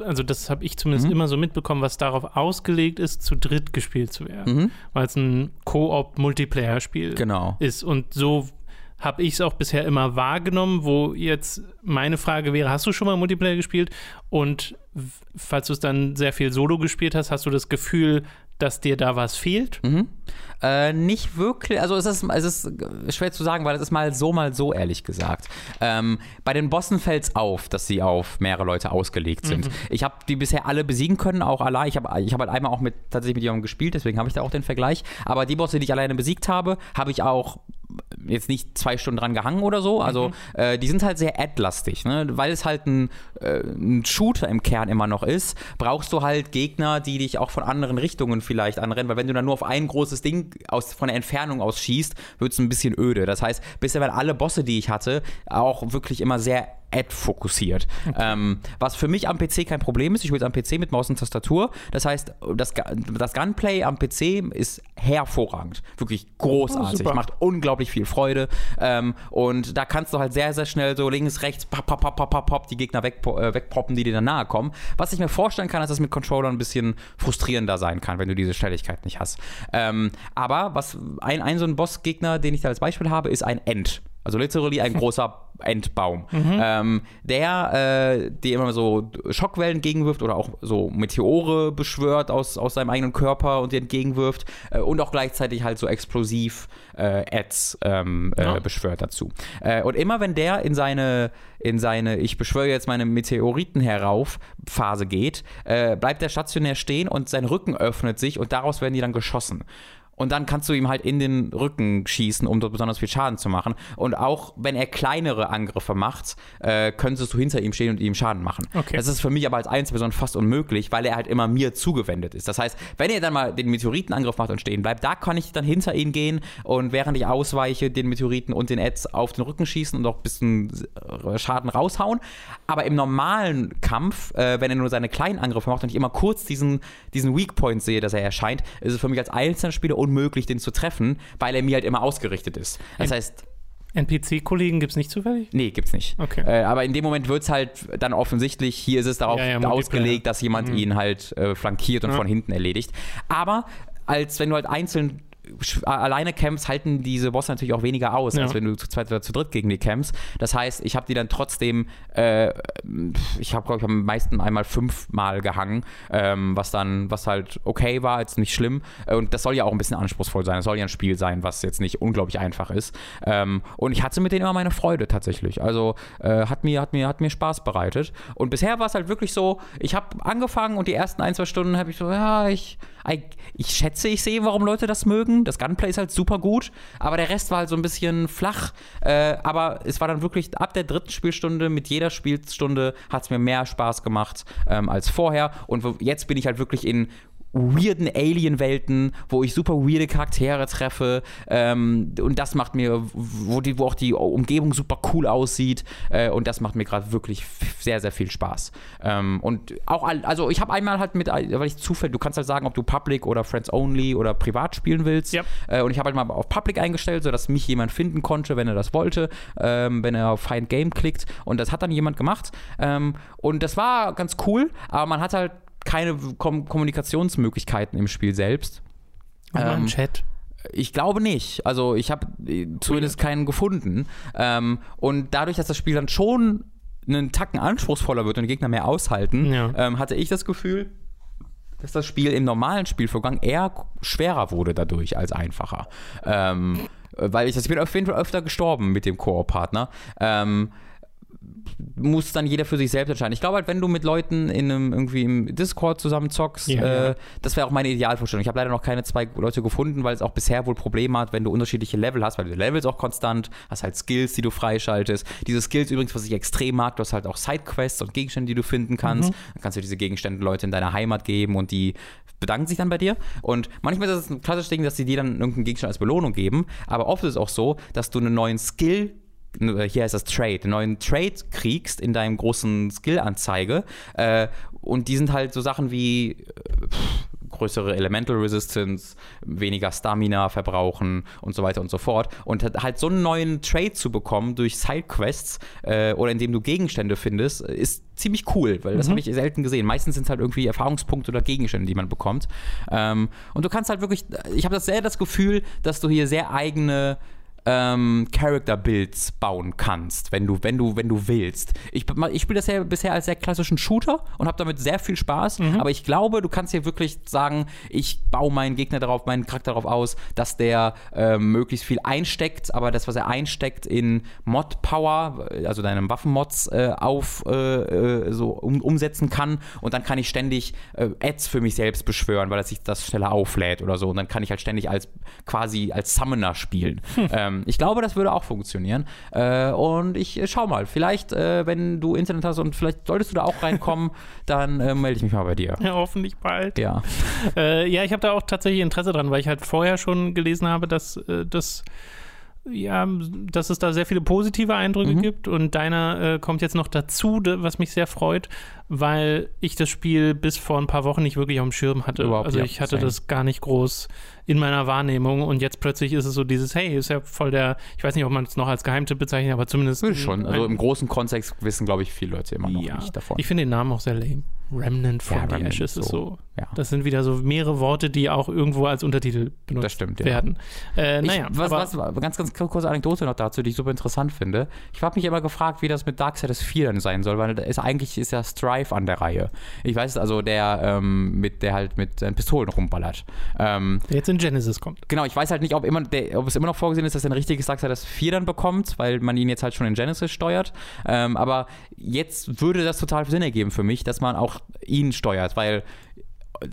also das habe ich zumindest mhm. immer so mitbekommen, was darauf ausgelegt ist, zu dritt gespielt zu werden. Mhm. Weil es ein Koop-Multiplayer-Spiel genau. ist. Und so habe ich es auch bisher immer wahrgenommen, wo jetzt meine Frage wäre, hast du schon mal Multiplayer gespielt? Und falls du es dann sehr viel Solo gespielt hast, hast du das Gefühl, dass dir da was fehlt? Mhm. Äh, nicht wirklich, also es ist, es ist schwer zu sagen, weil es ist mal so, mal so, ehrlich gesagt. Ähm, bei den Bossen fällt es auf, dass sie auf mehrere Leute ausgelegt sind. Mhm. Ich habe die bisher alle besiegen können, auch allein. Ich habe ich hab halt einmal auch mit, tatsächlich mit jemandem gespielt, deswegen habe ich da auch den Vergleich. Aber die Bosse, die ich alleine besiegt habe, habe ich auch jetzt nicht zwei Stunden dran gehangen oder so. Also mhm. äh, die sind halt sehr ad-lastig, ne? weil es halt ein, äh, ein, Shooter im Kern immer noch ist. Brauchst du halt Gegner, die dich auch von anderen Richtungen vielleicht anrennen, weil wenn du dann nur auf ein großes Ding aus, von der Entfernung aus schießt, wird es ein bisschen öde. Das heißt, bisher waren alle Bosse, die ich hatte, auch wirklich immer sehr Ad-fokussiert. Okay. Ähm, was für mich am PC kein Problem ist. Ich spiele am PC mit Maus und Tastatur. Das heißt, das, das Gunplay am PC ist hervorragend. Wirklich großartig. Oh, Macht unglaublich viel Freude. Ähm, und da kannst du halt sehr, sehr schnell so links, rechts, pop, pop, pop, pop, pop, die Gegner weg, äh, wegpoppen, die dir dann nahe kommen. Was ich mir vorstellen kann, ist, dass das mit Controllern ein bisschen frustrierender sein kann, wenn du diese Schnelligkeit nicht hast. Ähm, aber was ein, ein so ein Bossgegner, den ich da als Beispiel habe, ist ein End. Also literally ein großer Endbaum. Mhm. Ähm, der, äh, die immer so Schockwellen entgegenwirft oder auch so Meteore beschwört aus, aus seinem eigenen Körper und die entgegenwirft äh, und auch gleichzeitig halt so explosiv äh, Ads ähm, äh, ja. beschwört dazu. Äh, und immer wenn der in seine, in seine Ich beschwöre jetzt meine Meteoriten herauf Phase geht, äh, bleibt der stationär stehen und sein Rücken öffnet sich und daraus werden die dann geschossen. Und dann kannst du ihm halt in den Rücken schießen, um dort besonders viel Schaden zu machen. Und auch wenn er kleinere Angriffe macht, äh, könntest du hinter ihm stehen und ihm Schaden machen. Okay. Das ist für mich aber als Einzelperson fast unmöglich, weil er halt immer mir zugewendet ist. Das heißt, wenn er dann mal den Meteoritenangriff macht und stehen bleibt, da kann ich dann hinter ihn gehen und während ich ausweiche, den Meteoriten und den Ads auf den Rücken schießen und auch ein bisschen äh, Schaden raushauen. Aber im normalen Kampf, äh, wenn er nur seine kleinen Angriffe macht und ich immer kurz diesen, diesen Weak Point sehe, dass er erscheint, ist es für mich als Einzelspieler unmöglich, den zu treffen, weil er mir halt immer ausgerichtet ist. Das heißt, NPC-Kollegen gibt es nicht zufällig? Nee, gibt's nicht. Okay. Äh, aber in dem Moment wird es halt dann offensichtlich, hier ist es darauf Ja, ja, ausgelegt, dass jemand Mhm. ihn halt äh, flankiert und Ja. von hinten erledigt. Aber als wenn du halt einzeln alleine campst, halten diese Bosse natürlich auch weniger aus, Ja. als wenn du zu zweit oder zu dritt gegen die campst. Das heißt, ich habe die dann trotzdem, äh, ich habe, glaube ich, am meisten einmal fünfmal gehangen, ähm, was dann, was halt okay war, jetzt nicht schlimm. Äh, Und das soll ja auch ein bisschen anspruchsvoll sein. Es soll ja ein Spiel sein, was jetzt nicht unglaublich einfach ist. Ähm, und ich hatte mit denen immer meine Freude tatsächlich. Also äh, hat, mir, hat, mir, hat mir Spaß bereitet. Und bisher war es halt wirklich so, ich habe angefangen und die ersten ein, zwei Stunden habe ich so, ja, ich, ich, schätze, ich sehe, warum Leute das mögen. Das Gunplay ist halt super gut, aber der Rest war halt so ein bisschen flach. Äh, aber es war dann wirklich ab der dritten Spielstunde, mit jeder Spielstunde hat es mir mehr Spaß gemacht ähm, als vorher. Und jetzt bin ich halt wirklich in weirden Alien-Welten, wo ich super weirde Charaktere treffe ähm, und das macht mir, wo, die, wo auch die Umgebung super cool aussieht äh, und das macht mir gerade wirklich sehr, sehr viel Spaß. Ähm, und auch, also ich habe einmal halt mit, weil ich zufällig, du kannst halt sagen, ob du Public oder Friends Only oder privat spielen willst Ja. äh, und ich habe halt mal auf Public eingestellt, sodass mich jemand finden konnte, wenn er das wollte, ähm, wenn er auf Find Game klickt und das hat dann jemand gemacht ähm, und das war ganz cool, aber man hat halt keine Kom Kommunikationsmöglichkeiten im Spiel selbst. Einen Ähm, Chat. Ich glaube nicht. Also ich habe äh, zumindest keinen gefunden. Ähm, und dadurch, dass das Spiel dann schon einen Tacken anspruchsvoller wird und die Gegner mehr aushalten, Ja. ähm, hatte ich das Gefühl, dass das Spiel im normalen Spielvorgang eher schwerer wurde dadurch als einfacher. Ähm, äh, weil ich, das- ich bin auf jeden Fall öfter gestorben mit dem Koop-Partner. Ähm, muss dann jeder für sich selbst entscheiden. Ich glaube halt, wenn du mit Leuten in einem irgendwie im Discord zusammen zockst, Ja, äh, das wäre auch meine Idealvorstellung. Ich habe leider noch keine zwei Leute gefunden, weil es auch bisher wohl Probleme hat, wenn du unterschiedliche Level hast, weil du Levels auch konstant, hast halt Skills, die du freischaltest. Diese Skills übrigens, was ich extrem mag, du hast halt auch Sidequests und Gegenstände, die du finden kannst. Dann kannst du diese Gegenstände Leute in deiner Heimat geben und die bedanken sich dann bei dir. Und manchmal ist es ein klassisches Ding, dass sie dir dann irgendeinen Gegenstand als Belohnung geben, aber oft ist es auch so, dass du einen neuen Skill hier heißt das Trade, einen neuen Trade kriegst in deinem großen Skill-Anzeige. Äh, und die sind halt so Sachen wie äh, pff, größere Elemental Resistance, weniger Stamina verbrauchen und so weiter und so fort. Und halt- so einen neuen Trade zu bekommen durch Sidequests äh, oder indem du Gegenstände findest, ist ziemlich cool, weil das habe ich selten gesehen. Meistens sind es halt irgendwie Erfahrungspunkte oder Gegenstände, die man bekommt. Ähm, und du kannst halt wirklich, ich habe das sehr das Gefühl, dass du hier sehr eigene ähm, Character Builds bauen kannst, wenn du, wenn du, wenn du willst. Ich, ich spiele das ja bisher als sehr klassischen Shooter und habe damit sehr viel Spaß, aber ich glaube, du kannst hier wirklich sagen, ich baue meinen Gegner darauf, meinen Charakter darauf aus, dass der ähm, möglichst viel einsteckt, aber das, was er einsteckt in Mod-Power, also deinen Waffenmods äh, auf äh, äh, so um, umsetzen kann und dann kann ich ständig äh, Ads für mich selbst beschwören, weil er sich das schneller auflädt oder so und dann kann ich halt ständig als quasi als Summoner spielen. Ähm, ich glaube, das würde auch funktionieren äh, und ich äh, schau mal, vielleicht äh, wenn du Internet hast und vielleicht solltest du da auch reinkommen, dann äh, melde ich mich mal bei dir. Ja, hoffentlich bald. Ja. Äh, ja, ich habe da auch tatsächlich Interesse dran, weil ich halt vorher schon gelesen habe, dass, äh, dass, ja, dass es da sehr viele positive Eindrücke Mhm. gibt und deiner äh, kommt jetzt noch dazu, de- was mich sehr freut, weil ich das Spiel bis vor ein paar Wochen nicht wirklich auf dem Schirm hatte. Überhaupt, also ja, ich hatte same. das gar nicht groß in meiner Wahrnehmung und jetzt plötzlich ist es so dieses, hey, ist ja voll der, ich weiß nicht, ob man es noch als Geheimtipp bezeichnet, aber zumindest Würde schon. Also im großen Kontext wissen, glaube ich, viele Leute immer noch ja. nicht davon. Ich finde den Namen auch sehr lame. Remnant from Ja, the Remnant, Ashes ist so. Ja. Das sind wieder so mehrere Worte, die auch irgendwo als Untertitel benutzt Das stimmt, ja. werden. Äh, naja, ich, was, was, ganz, ganz kurze Anekdote noch dazu, die ich super interessant finde. Ich habe mich immer gefragt, wie das mit Darksiders 4 dann sein soll, weil ist eigentlich ist ja Strife an der Reihe. Ich weiß also, der ähm, mit der halt mit seinen Pistolen rumballert. Ähm, der jetzt in Genesis kommt. genau, ich weiß halt nicht, ob, immer der, ob es immer noch vorgesehen ist, dass er ein richtiges Darksiders 4 dann bekommt, weil man ihn jetzt halt schon in Genesis steuert. Ähm, aber jetzt würde das total Sinn ergeben für mich, dass man auch ihn steuert, weil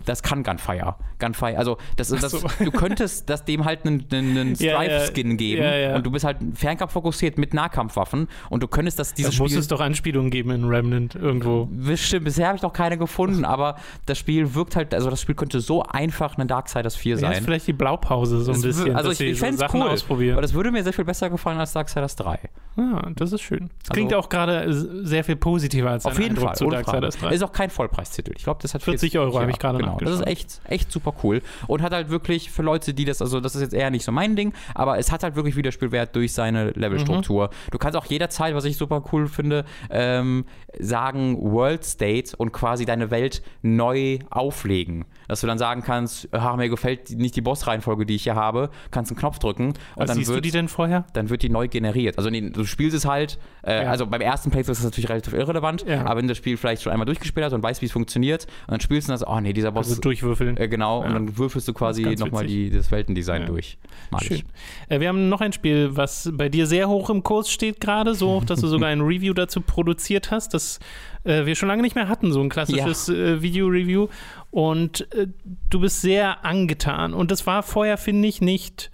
das kann Gunfire. Gunfire, also das, das, so. du könntest das dem halt einen, einen Ja, ja, Stripe-Skin geben ja, ja. und du bist halt Fernkampf fokussiert mit Nahkampfwaffen und du könntest das Da dieses muss Spiel es doch Anspielungen geben in Remnant irgendwo. Bestimmt, bisher habe ich noch keine gefunden, aber das Spiel wirkt halt, also das Spiel könnte so einfach eine Darksiders 4 Ja, ist sein. vielleicht die Blaupause so ein Das bisschen, also ich, ich so fände es cool, ausprobieren. aber das würde mir sehr viel besser gefallen als Darksiders 3. Ja, das ist schön. Das klingt Also- auch gerade sehr viel positiver als Auf jeden Eindruck Fall, zu. 3. Ist auch kein Vollpreistitel. Ich glaube, das hat 40 Euro habe ich gerade genau. Das ist echt, echt super cool und hat halt wirklich für Leute, die das, also das ist jetzt eher nicht so mein Ding, aber es hat halt wirklich Wiederspielwert durch seine Levelstruktur. Mhm. Du kannst auch jederzeit, was ich super cool finde, ähm, sagen World State und quasi deine Welt neu auflegen. Dass du dann sagen kannst, ah, mir gefällt nicht die Bossreihenfolge, die ich hier habe, kannst einen Knopf drücken und Was dann siehst du wird die denn vorher? dann wird die neu generiert. Also nee, du spielst es halt, äh, Ja. also beim ersten Playthrough ist das natürlich relativ irrelevant, Ja. aber wenn du das Spiel vielleicht schon einmal durchgespielt hast und weißt, wie es funktioniert, und dann spielst du das, oh nee, dieser Boss, Also durchwürfeln. äh, genau, Ja. und dann würfelst du quasi nochmal die, das Weltendesign durch. Mag. Schön. Äh, wir haben noch ein Spiel, was bei dir sehr hoch im Kurs steht gerade, so hoch, dass du sogar ein Review dazu produziert hast, das äh, wir schon lange nicht mehr hatten, so ein klassisches äh, Video-Review. Und äh, du bist sehr angetan. Und das war vorher, finde ich, nicht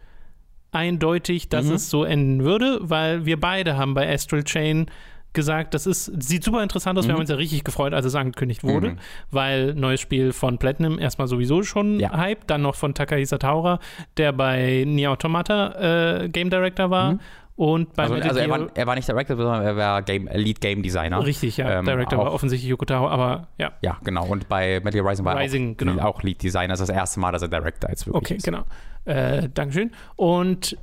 eindeutig, dass Mhm. es so enden würde, weil wir beide haben bei Astral Chain gesagt, das ist, sieht super interessant aus. Wir Mhm. haben uns ja richtig gefreut, als es angekündigt wurde, Mhm. weil neues Spiel von Platinum erstmal sowieso schon Ja. Hype, dann noch von Takahisa Taura, der bei Nier Automata äh, Game Director war Mhm. und bei Also, also er, war, er war nicht Director, sondern er war Game, Lead Game Designer. Richtig, ja. Ähm, Director war offensichtlich Yoko Taro, aber ja. Ja, genau. Und bei Metal Gear Rising war Rising, auch, genau. auch Lead Designer. Das ist das erste Mal, dass er Director jetzt wirklich Okay, ist. genau. Äh, Dankeschön. Und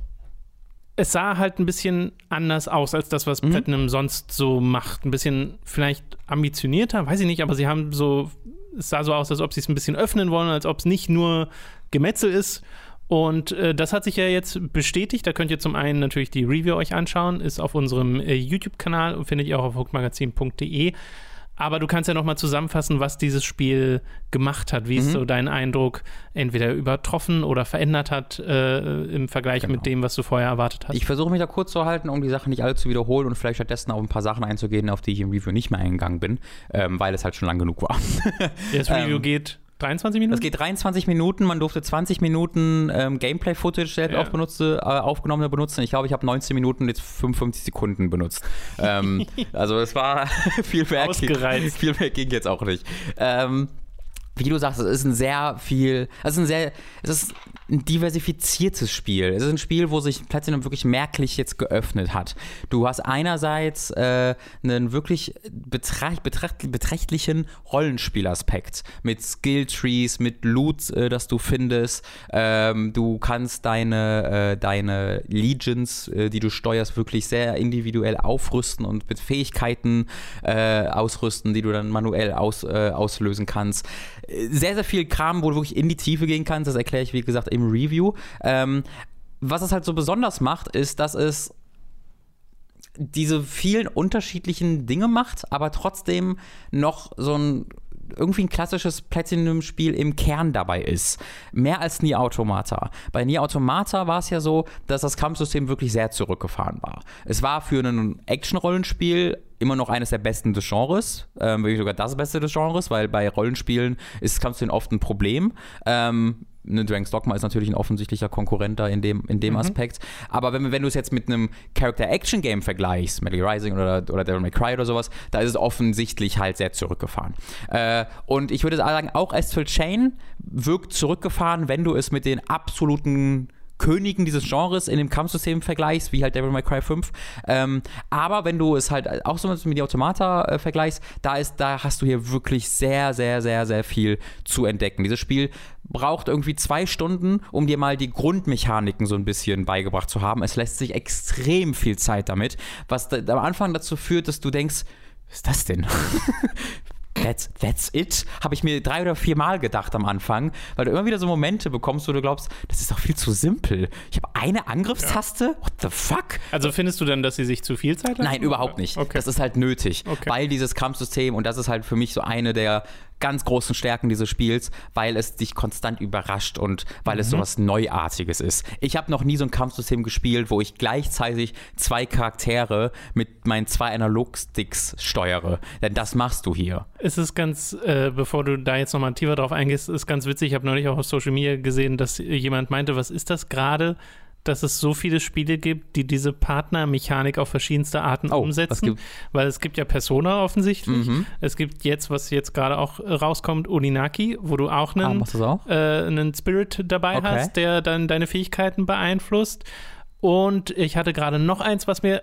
es sah halt ein bisschen anders aus als das, was Mhm. Platinum sonst so macht. Ein bisschen vielleicht ambitionierter, weiß ich nicht, aber sie haben so, es sah so aus, als ob sie es ein bisschen öffnen wollen, als ob es nicht nur Gemetzel ist. Und äh, das hat sich ja jetzt bestätigt. Da könnt ihr zum einen natürlich die Review euch anschauen, ist auf unserem äh, YouTube-Kanal und findet ihr auch auf hookmagazin.de. Aber du kannst ja nochmal zusammenfassen, was dieses Spiel gemacht hat. Wie Mhm. so dein Eindruck entweder übertroffen oder verändert hat äh, im Vergleich Genau. mit dem, was du vorher erwartet hast? Ich versuche mich da kurz zu halten, um die Sachen nicht alle zu wiederholen und vielleicht stattdessen auf ein paar Sachen einzugehen, auf die ich im Review nicht mehr eingegangen bin, ähm, weil es halt schon lang genug war. das Review ähm, geht 23 Minuten? Es geht 23 Minuten, man durfte 20 Minuten ähm, Gameplay-Footage selbst Ja. auch benutzte, äh, aufgenommene benutzen. Ich glaube, ich habe 19 Minuten jetzt 55 Sekunden benutzt. ähm, also es war viel mehr. Ausgereizt. Viel mehr ging jetzt auch nicht. Ähm, wie du sagst, es ist ein sehr viel, es ist ein sehr, es ist ein diversifiziertes Spiel. Es ist ein Spiel, wo sich Platinum wirklich merklich jetzt geöffnet hat. Du hast einerseits äh, einen wirklich betracht, betracht, beträchtlichen Rollenspielaspekt mit Skilltrees, mit Loot, äh, das du findest. Ähm, du kannst deine, äh, deine Legions, äh, die du steuerst, wirklich sehr individuell aufrüsten und mit Fähigkeiten äh, ausrüsten, die du dann manuell aus, äh, auslösen kannst. Sehr, sehr viel Kram, wo du wirklich in die Tiefe gehen kannst. Das erkläre ich, wie gesagt, im Review. Ähm, was es halt so besonders macht, ist, dass es diese vielen unterschiedlichen Dinge macht, aber trotzdem noch so ein irgendwie ein klassisches Platinum-Spiel im Kern dabei ist. Mehr als Nier Automata. Bei Nier Automata war es ja so, dass das Kampfsystem wirklich sehr zurückgefahren war. Es war für ein Action-Rollenspiel immer noch eines der besten des Genres, ähm, wirklich sogar das Beste des Genres, weil bei Rollenspielen ist Kampfsystem oft ein Problem. Ähm, ne, Dragon's Dogma ist natürlich ein offensichtlicher Konkurrent da in dem, in dem Aspekt. Aber wenn, wenn du es jetzt mit einem Character-Action-Game vergleichst, Metal Gear Rising oder, oder Devil May Cry oder sowas, da ist es offensichtlich halt sehr zurückgefahren. Äh, und ich würde sagen, auch Astral Chain wirkt zurückgefahren, wenn du es mit den absoluten Königen dieses Genres in dem Kampfsystem vergleichst, wie halt Devil May Cry 5. Ähm, aber wenn du es halt auch so mit die Automata äh, vergleichst, da ist, da hast du hier wirklich sehr, sehr, sehr, sehr viel zu entdecken. Dieses Spiel braucht irgendwie zwei Stunden, um dir mal die Grundmechaniken so ein bisschen beigebracht zu haben. Es lässt sich extrem viel Zeit damit, was da, am Anfang dazu führt, dass du denkst, was ist das denn? That's, that's it, habe ich mir drei oder vier Mal gedacht am Anfang, weil du immer wieder so Momente bekommst, wo du glaubst, das ist doch viel zu simpel. Ich habe eine Angriffstaste? What the fuck? Also findest du denn, dass sie sich zu viel Zeit lassen? Nein, überhaupt nicht. Okay. Das ist halt nötig, Okay. weil dieses Kampfsystem, und das ist halt für mich so eine der ganz großen Stärken dieses Spiels, weil es dich konstant überrascht und weil Mhm. es sowas Neuartiges ist. Ich habe noch nie so ein Kampfsystem gespielt, wo ich gleichzeitig zwei Charaktere mit meinen zwei Analogsticks steuere. Denn das machst du hier. Es ist ganz, äh, bevor du da jetzt nochmal tiefer drauf eingehst, ist ganz witzig. Ich habe neulich auch auf Social Media gesehen, dass jemand meinte, was ist das gerade, dass es so viele Spiele gibt, die diese Partnermechanik auf verschiedenste Arten Oh, umsetzen. Weil es gibt ja Persona offensichtlich. Mhm. Es gibt jetzt, was jetzt gerade auch äh, rauskommt, Uninaki, wo du auch Ah, einen, das auch? äh, einen Spirit dabei Okay. hast, der dann deine Fähigkeiten beeinflusst. Und ich hatte gerade noch eins, was mir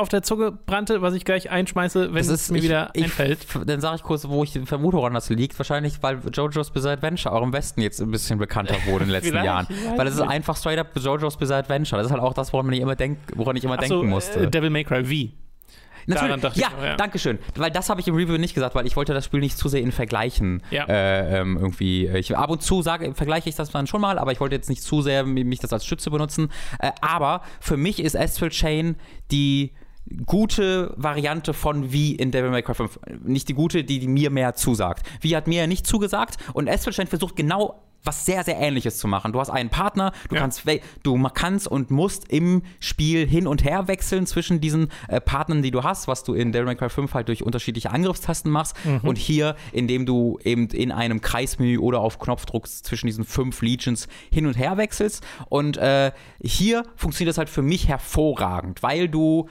auf der Zunge brannte, was ich gleich einschmeiße, wenn es mir ich- wieder ich, einfällt. Dann sage ich kurz, wo ich vermute, woran das liegt. Wahrscheinlich, weil JoJo's Bizarre Adventure auch im Westen jetzt ein bisschen bekannter wurde in den letzten Jahren. Weil es ist einfach straight up JoJo's Bizarre Adventure. Das ist halt auch das, woran, man immer denk, woran ich immer Ach so, denken musste. Äh, Devil May Cry V. dachte ja, ich ja. danke schön. Weil das habe ich im Review nicht gesagt, weil ich wollte das Spiel nicht zu sehr in Vergleichen Ja. äh, ähm, irgendwie. Ich, ab und zu sage, vergleiche ich das dann schon mal, aber ich wollte jetzt nicht zu sehr mi- mich das als Stütze benutzen. Äh, aber für mich ist Astral Chain die gute Variante von wie in Devil May Cry 5. Nicht die gute, die, die mir mehr zusagt. Wie hat mir ja nicht zugesagt und Chain versucht genau was sehr, sehr ähnliches zu machen. Du hast einen Partner, du Ja. kannst du kannst und musst im Spiel hin und her wechseln zwischen diesen äh, Partnern, die du hast, was du in Devil May Cry 5 halt durch unterschiedliche Angriffstasten machst und hier, indem du eben in einem Kreismenü oder auf Knopfdruck zwischen diesen fünf Legions hin und her wechselst und äh, hier funktioniert das halt für mich hervorragend, weil du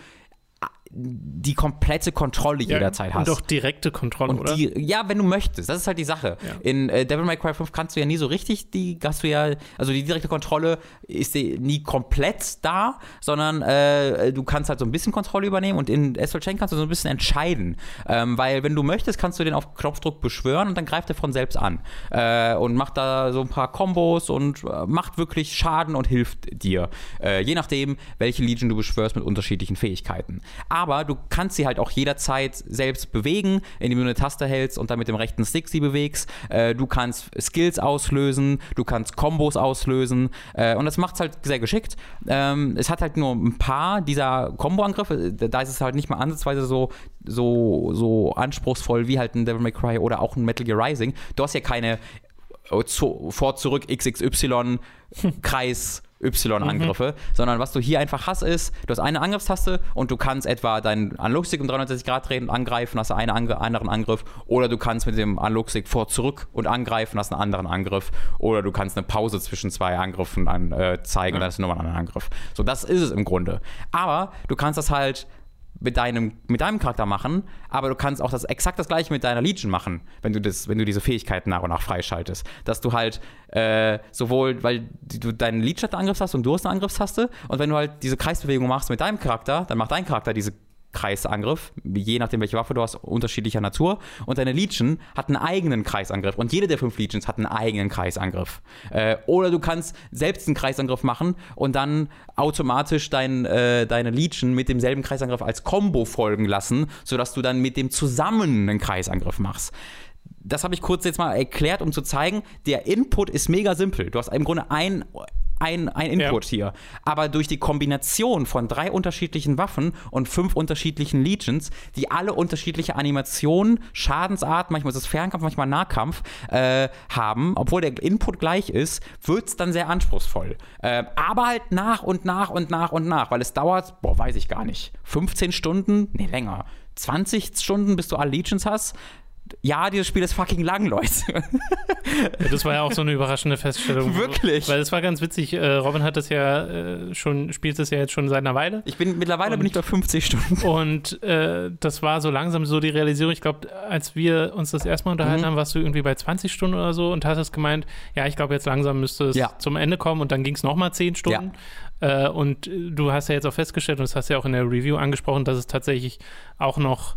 die komplette Kontrolle jederzeit hast. Und doch direkte Kontrolle, Und oder? die, ja, wenn du möchtest, das ist halt die Sache. Ja. In äh, Devil May Cry 5 kannst du ja nie so richtig, die hast du ja, also die direkte Kontrolle ist nie komplett da, sondern äh, du kannst halt so ein bisschen Kontrolle übernehmen und in Astral Chain kannst du so ein bisschen entscheiden. Ähm, weil wenn du möchtest, kannst du den auf Knopfdruck beschwören und dann greift er von selbst an. Äh, und macht da so ein paar Kombos und äh, macht wirklich Schaden und hilft dir. Äh, je nachdem, welche Legion du beschwörst mit unterschiedlichen Fähigkeiten. Aber du kannst sie halt auch jederzeit selbst bewegen, indem du eine Taste hältst und dann mit dem rechten Stick sie bewegst. Äh, du kannst Skills auslösen, du kannst Kombos auslösen äh, und das macht es halt sehr geschickt. Ähm, es hat halt nur ein paar dieser Combo-Angriffe, da ist es halt nicht mal ansatzweise so, so, so anspruchsvoll wie halt ein Devil May Cry oder auch ein Metal Gear Rising. Du hast ja keine äh, zu, vor, zurück, XXY, Y-Angriffe, sondern was du hier einfach hast, ist, du hast eine Angriffstaste und du kannst etwa deinen Analogstick um 360 Grad drehen und angreifen, hast einen Ange anderen Angriff, oder du kannst mit dem Analogstick vor, zurück und angreifen, hast einen anderen Angriff, oder du kannst eine Pause zwischen zwei Angriffen an, äh, zeigen und dann hast du nochmal einen anderen Angriff. So, das ist es im Grunde. Aber du kannst das halt mit deinem, mit deinem Charakter machen, aber du kannst auch das exakt das gleiche mit deiner Legion machen, wenn du das, wenn du diese Fähigkeiten nach und nach freischaltest. Dass du halt äh, sowohl, weil du deinen Legion Angriff hast und du hast eine Angriffstaste, und wenn du halt diese Kreisbewegung machst mit deinem Charakter, dann macht dein Charakter diese Kreisangriff, je nachdem welche Waffe du hast, unterschiedlicher Natur. Und deine Legion hat einen eigenen Kreisangriff. Und jede der fünf Legions hat einen eigenen Kreisangriff. Äh, oder du kannst selbst einen Kreisangriff machen und dann automatisch dein, äh, deine Legion mit demselben Kreisangriff als Combo folgen lassen, sodass du dann mit dem zusammen einen Kreisangriff machst. Das habe ich kurz jetzt mal erklärt, um zu zeigen, der Input ist mega simpel. Du hast im Grunde ein ein, ein Input hier. Aber durch die Kombination von drei unterschiedlichen Waffen und fünf unterschiedlichen Legions, die alle unterschiedliche Animationen, Schadensart, manchmal ist es Fernkampf, manchmal Nahkampf, äh, haben, obwohl der Input gleich ist, wird es dann sehr anspruchsvoll. Äh, aber halt nach und nach und nach und nach, weil es dauert, boah, weiß ich gar nicht, 15 Stunden? Nee, länger. 20 Stunden, bis du alle Legions hast. Ja, dieses Spiel ist fucking lang, Leute. Ja, das war ja auch so eine überraschende Feststellung. Wirklich? Weil es war ganz witzig. Äh, Robin hat das ja äh, schon, spielt das ja jetzt schon seit einer Weile. Ich bin mittlerweile bin ich bei 50 Stunden. Und äh, das war so langsam so die Realisierung. Ich glaube, als wir uns das erstmal unterhalten Mhm. haben, warst du irgendwie bei 20 Stunden oder so und hast gemeint, ja, ich glaube, jetzt langsam müsste es Ja. zum Ende kommen und dann ging es nochmal 10 Stunden. Äh, und du hast ja jetzt auch festgestellt, und das hast ja auch in der Review angesprochen, dass es tatsächlich auch noch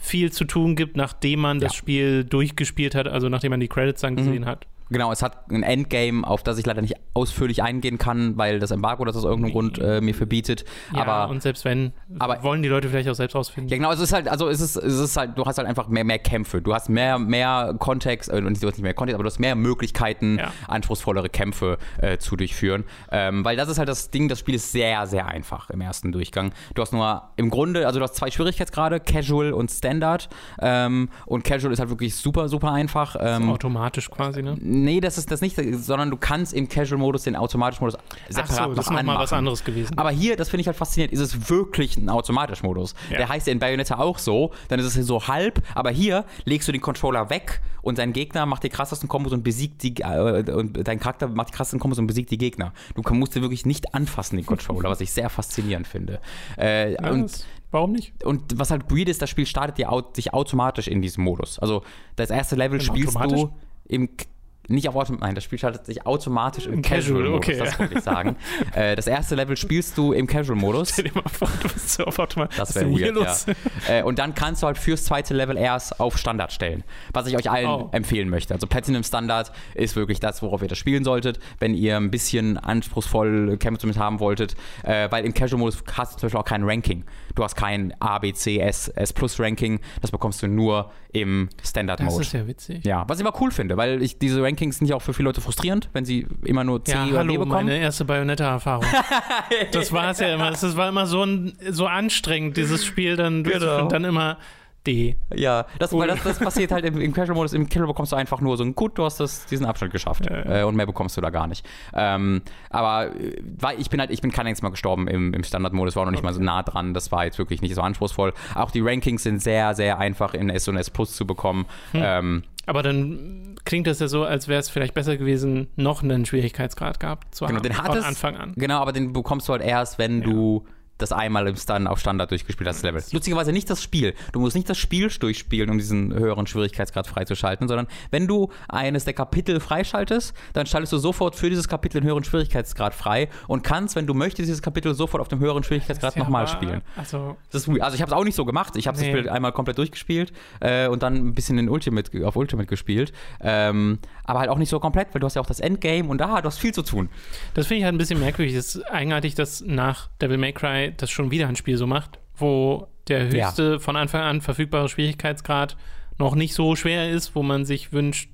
viel zu tun gibt, nachdem man das Ja. Spiel durchgespielt hat, also nachdem man die Credits dann gesehen hat. Genau, es hat ein Endgame, auf das ich leider nicht ausführlich eingehen kann, weil das Embargo das aus irgendeinem Grund äh, mir verbietet. Ja, aber und selbst wenn, aber- wollen die Leute vielleicht auch selbst rausfinden. ja, genau, es ist halt, also es ist, es ist halt, du hast halt einfach mehr, mehr Kämpfe. Du hast mehr, mehr Kontext, äh, du hast nicht mehr Kontext, aber du hast mehr Möglichkeiten, Ja. anspruchsvollere Kämpfe äh, zu durchführen. Ähm, weil das ist halt das Ding, das Spiel ist sehr, sehr einfach im ersten Durchgang. Du hast nur im Grunde, also du hast zwei Schwierigkeitsgrade, Casual und Standard. Ähm, und Casual ist halt wirklich super, super einfach. Ähm, Automatisch quasi, ne? Nee, das ist das nicht, sondern du kannst im Casual-Modus den automatischen Modus separat Ach so, noch das ist nochmal was anderes gewesen. Aber hier, das finde ich halt faszinierend, ist es wirklich ein automatischer Modus. Ja. Der heißt ja in Bayonetta auch so, dann ist es so halb, aber hier legst du den Controller weg und dein Gegner macht die krassesten Kombos und besiegt die, äh, und dein Charakter macht die krassesten Kombos und besiegt die Gegner. Du musst den wirklich nicht anfassen, den Controller, was ich sehr faszinierend finde. Äh, Ja, und warum nicht? und was halt weird ist, das Spiel startet dir au sich automatisch in diesem Modus. Also das erste Level Im spielst du im nicht auf Automatisch, nein, das Spiel startet sich automatisch im, Im Casual, Casual-Modus, okay, das wollte ich sagen. äh, das erste Level spielst du im Casual-Modus. Stell dir mal vor, du bist so auf Automat. Das wäre weird, ja. äh, und dann kannst du halt fürs zweite Level erst auf Standard stellen, was ich euch allen Oh. empfehlen möchte. Also Platinum Standard ist wirklich das, worauf ihr das spielen solltet, wenn ihr ein bisschen anspruchsvoll Kämpfe damit haben wolltet, äh, weil im Casual-Modus hast du zum Beispiel auch kein Ranking. Du hast kein A, B, C, S, S Plus Ranking, das bekommst du nur im Das Standard-Mode. ist ja witzig. Ja, was ich aber cool finde, weil ich diese Rankings sind ja auch für viele Leute frustrierend, wenn sie immer nur C Ja, oder D hallo, bekommen. meine erste Bayonetta-Erfahrung. das war es ja immer. Es war immer so, ein, so anstrengend, dieses Spiel dann. Genau. Dann immer D. Ja, das, weil das, das passiert halt im, im Casual-Modus. Im Casual bekommst du einfach nur so ein Gut, du hast das, diesen Abschnitt geschafft. Äh, und mehr bekommst du da gar nicht. Ähm, aber äh, weil ich bin halt, ich bin kein einziges Mal gestorben im, im Standard-Modus, war noch nicht mal so nah dran. Das war jetzt wirklich nicht so anspruchsvoll. Auch die Rankings sind sehr, sehr einfach in S und S Plus zu bekommen. Ähm, Aber dann klingt das ja so, als wäre es vielleicht besser gewesen, noch einen Schwierigkeitsgrad gehabt zu Genau, haben. den hat von Anfang an. Genau, aber den bekommst du halt erst, wenn du das einmal im Stun auf Standard durchgespielt hast, das Level. Lustigerweise nicht das Spiel. Du musst nicht das Spiel durchspielen, um diesen höheren Schwierigkeitsgrad freizuschalten, sondern wenn du eines der Kapitel freischaltest, dann schaltest du sofort für dieses Kapitel einen höheren Schwierigkeitsgrad frei und kannst, wenn du möchtest, dieses Kapitel sofort auf dem höheren Schwierigkeitsgrad Ja, nochmal spielen. Also, Das ist, also ich habe es auch nicht so gemacht. Ich habe Nee. das Spiel einmal komplett durchgespielt äh, und dann ein bisschen in Ultimate, auf Ultimate gespielt. Ähm, aber halt auch nicht so komplett, weil du hast ja auch das Endgame und da, du hast viel zu tun. das finde ich halt ein bisschen merkwürdig. Es ist eigenartig, dass nach Devil May Cry das schon wieder ein Spiel so macht, wo der Ja. höchste von Anfang an verfügbare Schwierigkeitsgrad noch nicht so schwer ist, wo man sich wünscht,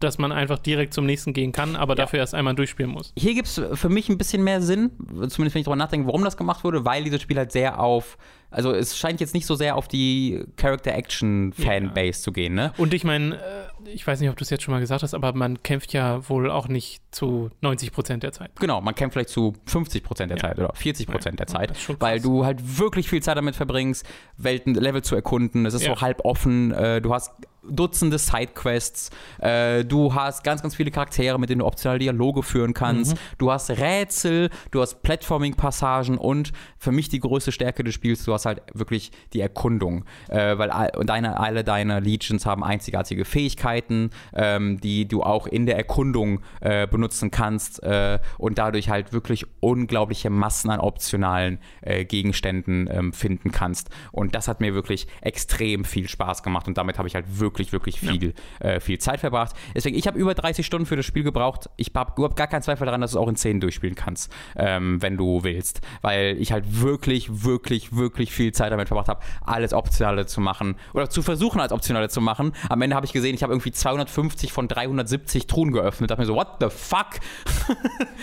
dass man einfach direkt zum nächsten gehen kann, aber dafür erst einmal durchspielen muss. Hier gibt es für mich ein bisschen mehr Sinn, zumindest wenn ich darüber nachdenke, warum das gemacht wurde, weil dieses Spiel halt sehr auf, also es scheint jetzt nicht so sehr auf die Character-Action-Fanbase zu gehen, ne? Und ich meine, äh, ich weiß nicht, ob du es jetzt schon mal gesagt hast, aber man kämpft ja wohl auch nicht zu 90 Prozent der Zeit. Genau, man kämpft vielleicht zu 50 Prozent der Ja. Zeit oder 40 Prozent der Ja, Zeit, ist schon weil du halt wirklich viel Zeit damit verbringst, Welten, Level zu erkunden. Es ist Ja. so halb offen. Äh, du hast Dutzende Sidequests. Äh, du hast ganz, ganz viele Charaktere, mit denen du optional Dialoge führen kannst. Mhm. Du hast Rätsel, du hast Platforming-Passagen und für mich die größte Stärke des Spiels, du hast halt wirklich die Erkundung. Äh, weil deine, alle deine Legions haben einzigartige Fähigkeiten, ähm, die du auch in der Erkundung äh, benutzen kannst äh, und dadurch halt wirklich unglaubliche Massen an optionalen äh, Gegenständen ähm, finden kannst. Und das hat mir wirklich extrem viel Spaß gemacht und damit habe ich halt wirklich, wirklich viel, äh, viel Zeit verbracht. Deswegen, ich habe über 30 Stunden für das Spiel gebraucht. Ich habe überhaupt gar keinen Zweifel daran, dass du es auch in 10 durchspielen kannst, ähm, wenn du willst. Weil ich halt wirklich, wirklich, wirklich viel Zeit damit verbracht habe, alles Optionale zu machen oder zu versuchen, als Optionale zu machen. Am Ende habe ich gesehen, ich habe irgendwie 250 von 370 Truhen geöffnet. Da dachte mir so, what the fuck?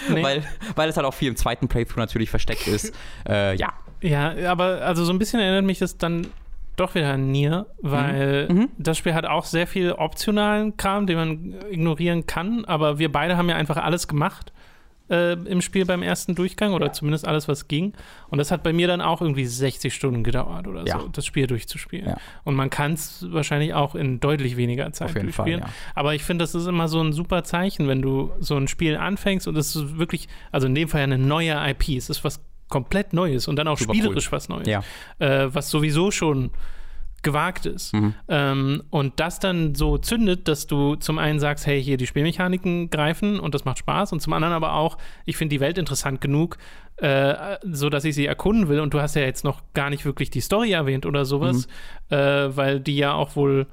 Nee. weil, weil es halt auch viel im zweiten Playthrough natürlich versteckt ist. Äh, ja. Ja, aber also so ein bisschen erinnert mich das dann doch wieder an Nier, weil Mhm. das Spiel hat auch sehr viel optionalen Kram, den man ignorieren kann, aber wir beide haben ja einfach alles gemacht äh, im Spiel beim ersten Durchgang oder zumindest alles, was ging. Und das hat bei mir dann auch irgendwie 60 Stunden gedauert oder Ja. so, das Spiel durchzuspielen. Ja. Und man kann es wahrscheinlich auch in deutlich weniger Zeit Fall, durchspielen. ja. Aber ich finde, das ist immer so ein super Zeichen, wenn du so ein Spiel anfängst und es ist wirklich, also in dem Fall ja eine neue IP, es ist was komplett Neues und dann auch Super spielerisch was Neues, Ja. äh, was sowieso schon gewagt ist. Mhm. Ähm, und das dann so zündet, dass du zum einen sagst, hey, hier die Spielmechaniken greifen und das macht Spaß und zum anderen aber auch, ich finde die Welt interessant genug, äh, so dass ich sie erkunden will und du hast ja jetzt noch gar nicht wirklich die Story erwähnt oder sowas, Mhm. äh, weil die ja auch wohl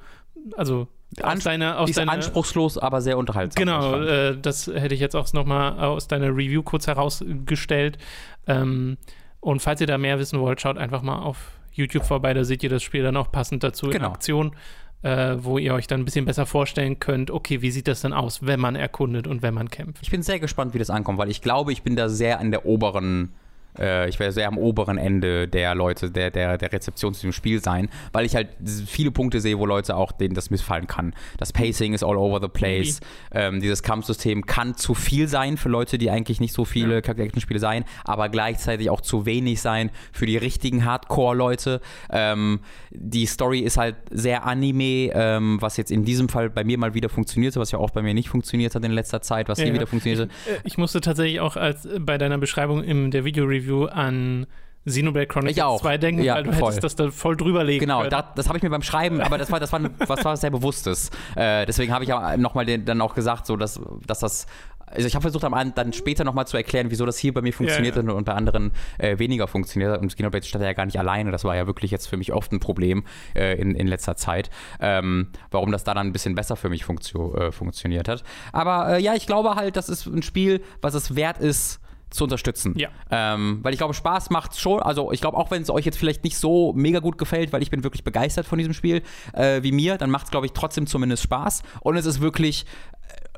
also Ans- deiner, aus deiner anspruchslos, aber sehr unterhaltsam. Genau, äh, das hätte ich jetzt auch nochmal aus deiner Review kurz herausgestellt. Ähm, und falls ihr da mehr wissen wollt, schaut einfach mal auf YouTube vorbei, da seht ihr das Spiel dann auch passend dazu in Genau. Aktion, äh, wo ihr euch dann ein bisschen besser vorstellen könnt, okay, wie sieht das denn aus, wenn man erkundet und wenn man kämpft. Ich bin sehr gespannt, wie das ankommt, weil ich glaube, ich bin da sehr an der oberen, äh, ich werde sehr am oberen Ende der Leute, der, der, der Rezeption zu dem Spiel sein, weil ich halt viele Punkte sehe, wo Leute auch denen das missfallen kann. Das Pacing ist all over the place. Ähm, dieses Kampfsystem kann zu viel sein für Leute, die eigentlich nicht so viele Charakterspiele sein, aber gleichzeitig auch zu wenig sein für die richtigen Hardcore-Leute. Ähm, die Story ist halt sehr Anime, ähm, was jetzt in diesem Fall bei mir mal wieder funktionierte, was ja auch bei mir nicht funktioniert hat in letzter Zeit, was hier Ja. wieder funktionierte. Äh, Ich musste tatsächlich auch als äh, bei deiner Beschreibung in der Video-Review an Xenoblade Chronicles Ich auch. 2 denken, Ja, weil du voll. hättest das da voll drüber legen Genau, können. da, das habe ich mir beim Schreiben, aber das war, das war, was war sehr Bewusstes. Äh, deswegen habe ich ja nochmal dann auch gesagt, so dass, dass das. Also ich habe versucht, dann später nochmal zu erklären, wieso das hier bei mir funktioniert ja. und, und bei anderen äh, weniger funktioniert hat. Und Xenoblade stand ja gar nicht alleine. Das war ja wirklich jetzt für mich oft ein Problem äh, in, in letzter Zeit, ähm, warum das da dann ein bisschen besser für mich funktio äh, funktioniert hat. Aber äh, ja, ich glaube halt, das ist ein Spiel, was es wert ist, zu unterstützen. Ja. Ähm, weil ich glaube, Spaß macht schon. Also ich glaube, auch wenn es euch jetzt vielleicht nicht so mega gut gefällt, weil ich bin wirklich begeistert von diesem Spiel, äh, wie mir, dann macht es, glaube ich, trotzdem zumindest Spaß. Und es ist wirklich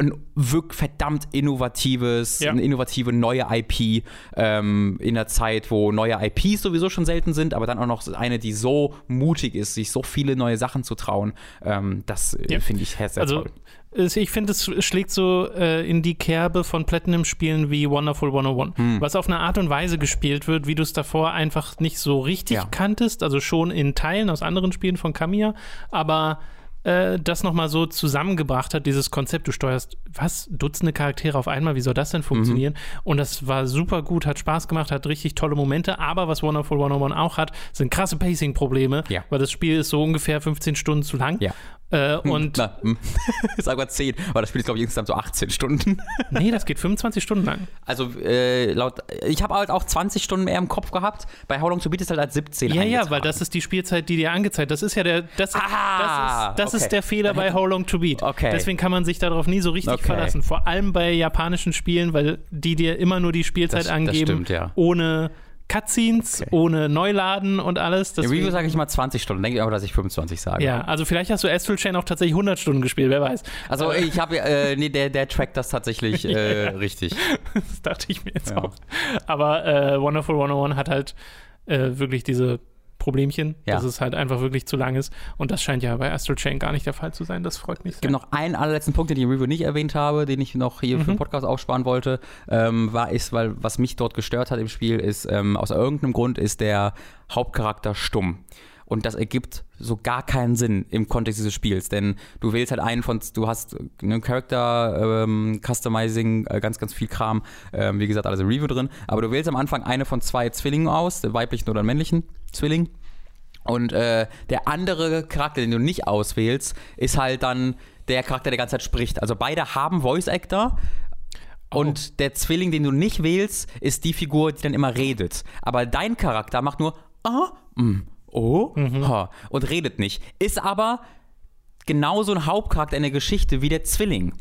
ein wirklich verdammt innovatives, Ja. eine innovative neue IP ähm, in einer Zeit, wo neue IPs sowieso schon selten sind, aber dann auch noch eine, die so mutig ist, sich so viele neue Sachen zu trauen. Ähm, das äh, Ja. finde ich sehr, sehr Also toll. ich finde, es schlägt so äh, in die Kerbe von Platinum-Spielen wie Wonderful 101, Hm. was auf eine Art und Weise gespielt wird, wie du es davor einfach nicht so richtig Ja. kanntest, also schon in Teilen aus anderen Spielen von Kamiya, aber äh, das nochmal so zusammengebracht hat, dieses Konzept, du steuerst, was, Dutzende Charaktere auf einmal, wie soll das denn funktionieren? Mhm. Und das war super gut, hat Spaß gemacht, hat richtig tolle Momente, aber was Wonderful 101 auch hat, sind krasse Pacing-Probleme, Ja. weil das Spiel ist so ungefähr 15 Stunden zu lang. Ja. Äh, und Na, hm. Sag mal 10, aber das Spiel ist, glaube ich, insgesamt so 18 Stunden. Nee, das geht 25 Stunden lang. Also äh, laut, ich habe halt auch 20 Stunden mehr im Kopf gehabt. Bei How Long to Beat ist halt als 17 Ja, ja, weil das ist die Spielzeit, die dir angezeigt. Das ist ja der, das, Ah, das, ist, das okay. ist der Fehler bei How Long to Beat. Okay. Deswegen kann man sich darauf nie so richtig Okay. verlassen. Vor allem bei japanischen Spielen, weil die dir immer nur die Spielzeit Das- das angeben, stimmt, ja. ohne Cutscenes, Okay. ohne Neuladen und alles. Im Review Deswegen, sage ich mal 20 Stunden, denke ich aber, dass ich 25 sage. ja, also vielleicht hast du Astral Chain auch tatsächlich 100 Stunden gespielt, wer weiß. Also ich habe, äh, nee, der, der trackt das tatsächlich äh, richtig. Das dachte ich mir jetzt Ja. auch. Aber äh, Wonderful 101 hat halt äh, wirklich diese Problemchen, Ja. dass es halt einfach wirklich zu lang ist. Und das scheint ja bei Astral Chain gar nicht der Fall zu sein. Das freut mich Es sehr. gibt noch einen allerletzten Punkt, den ich im Review nicht erwähnt habe, den ich noch hier für den Podcast aufsparen wollte, ähm, war ist, weil was mich dort gestört hat im Spiel, ist, ähm, aus irgendeinem Grund ist der Hauptcharakter stumm. Und das ergibt so gar keinen Sinn im Kontext dieses Spiels, denn du wählst halt einen von, du hast einen Character ähm, Customizing, äh, ganz, ganz viel Kram, ähm, wie gesagt, alles im Review drin, aber du wählst am Anfang eine von zwei Zwillingen aus, der weiblichen oder männlichen Zwilling. Und äh, der andere Charakter, den du nicht auswählst, ist halt dann der Charakter, der die ganze Zeit spricht. Also beide haben Voice Actor. Und der Zwilling, den du nicht wählst, ist die Figur, die dann immer redet. Aber dein Charakter macht nur ah, mm, oh, ha, und redet nicht. Ist aber genauso ein Hauptcharakter in der Geschichte wie der Zwilling.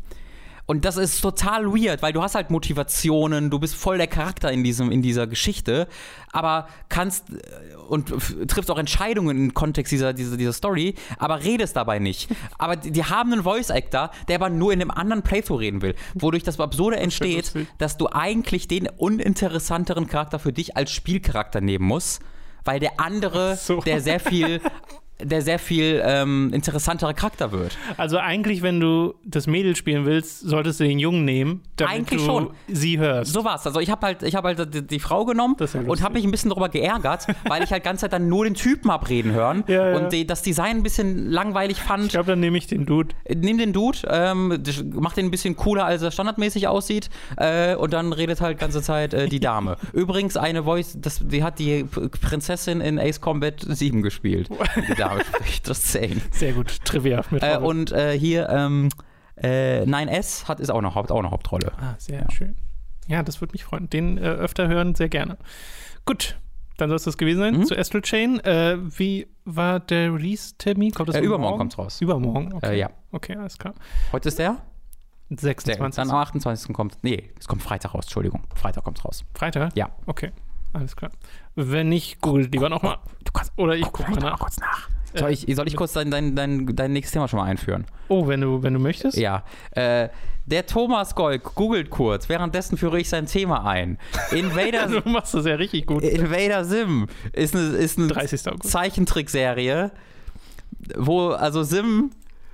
Und das ist total weird, weil du hast halt Motivationen, du bist voll der Charakter in, diesem, in dieser Geschichte, aber kannst äh, und triffst auch Entscheidungen im Kontext dieser, dieser, dieser Story, aber redest dabei nicht. Aber die, die haben einen Voice-Actor, der aber nur in einem anderen Playthrough reden will, wodurch das Absurde entsteht, dass du eigentlich den uninteressanteren Charakter für dich als Spielcharakter nehmen musst, weil der andere, so. der sehr viel der sehr viel ähm, interessantere Charakter wird. Also eigentlich, wenn du das Mädel spielen willst, solltest du den Jungen nehmen, damit Eigentlich du schon. sie hörst. So war's. Also ich habe halt, ich habe halt die, die Frau genommen ja und habe mich ein bisschen darüber geärgert, weil ich halt ganze Zeit dann nur den Typen hab reden hören Ja, ja. und die, das Design ein bisschen langweilig Ich fand. glaube, dann nehme ich den Dude. Nimm den Dude, ähm, das macht den ein bisschen cooler, als er standardmäßig aussieht äh, und dann redet halt ganze Zeit äh, die Dame. Übrigens eine Voice, das, die hat die Prinzessin in Ace Combat 7 gespielt. Die Dame spricht, just saying. Sehr gut, Trivia. Mit Äh, und äh, hier ähm, äh, 9S hat ist auch eine, Haupt, auch eine Hauptrolle. ah, sehr schön. Ja, das würde mich freuen. Den äh, öfter hören, sehr gerne. Gut, dann soll es das gewesen sein, Mhm. zu Astral Chain. Äh, wie war der Release-Termin? Kommt das Äh, übermorgen morgen? kommt's raus. Übermorgen, okay. Äh, ja. Okay, alles klar. Heute ist der? der 26. dann am 28. kommt. Nee, es kommt Freitag raus, Entschuldigung. Freitag kommt's raus. Freitag? Ja. Okay, alles klar. Wenn nicht, googelt lieber nochmal. Du kannst. Oder ich gucke mal nach. kurz nach. Soll ich, soll ich kurz dein, dein, dein, dein nächstes Thema schon mal einführen? Oh, wenn du, wenn du möchtest. Ja. Äh, der Thomas Golk googelt kurz. Währenddessen führe ich sein Thema ein. Invader, Du machst das ja richtig gut. Invader Sim ist eine, ist eine 30. August. Zeichentrickserie, wo, also Sim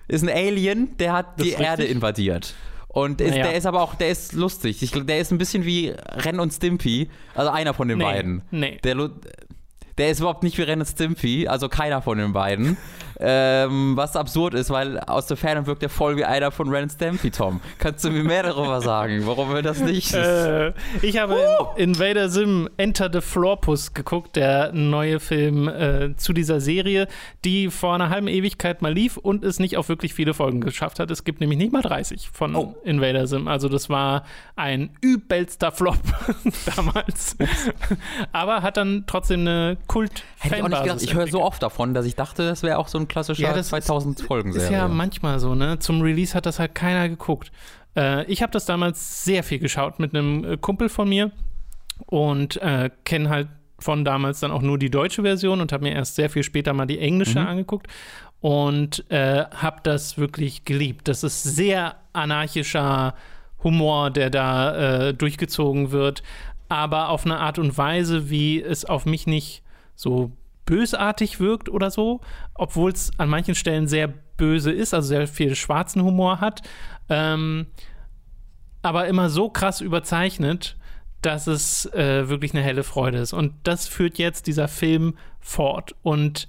ist ein Alien, der hat Das die Erde richtig. invadiert. Und ist, Naja. der ist aber auch, der ist lustig. Ich, der ist ein bisschen wie Ren und Stimpy. Also einer von den Nee, beiden. nee. Der, der ist überhaupt nicht wie Ren und Stimpy, also keiner von den beiden. ähm, was absurd ist, weil aus der Ferne wirkt er voll wie einer von Ren und Stimpy, Tom. Kannst du mir mehr darüber sagen, warum er das nicht? Äh, ich habe Invader Sim Enter the Florpus geguckt, der neue Film äh, zu dieser Serie, die vor einer halben Ewigkeit mal lief und es nicht auf wirklich viele Folgen geschafft hat. Es gibt nämlich nicht mal 30 von Oh. Invader Sim. Also das war ein übelster Flop damals. Aber hat dann trotzdem eine kult Hätte ich auch nicht gedacht. Ich höre so oft davon, dass ich dachte, das wäre auch so ein klassischer Ja, das ist- 2000 Folgen Ist ja manchmal so, ne? Zum Release hat das halt keiner geguckt. Äh, ich habe das damals sehr viel geschaut mit einem äh, Kumpel von mir und äh, kenne halt von damals dann auch nur die deutsche Version und habe mir erst sehr viel später mal die englische Mhm. angeguckt und äh, habe das wirklich geliebt. Das ist sehr anarchischer Humor, der da äh, durchgezogen wird, aber auf eine Art und Weise, wie es auf mich nicht so bösartig wirkt oder so, obwohl es an manchen Stellen sehr böse ist, also sehr viel schwarzen Humor hat, ähm, aber immer so krass überzeichnet, dass es äh, wirklich eine helle Freude ist. Und das führt jetzt dieser Film fort. Und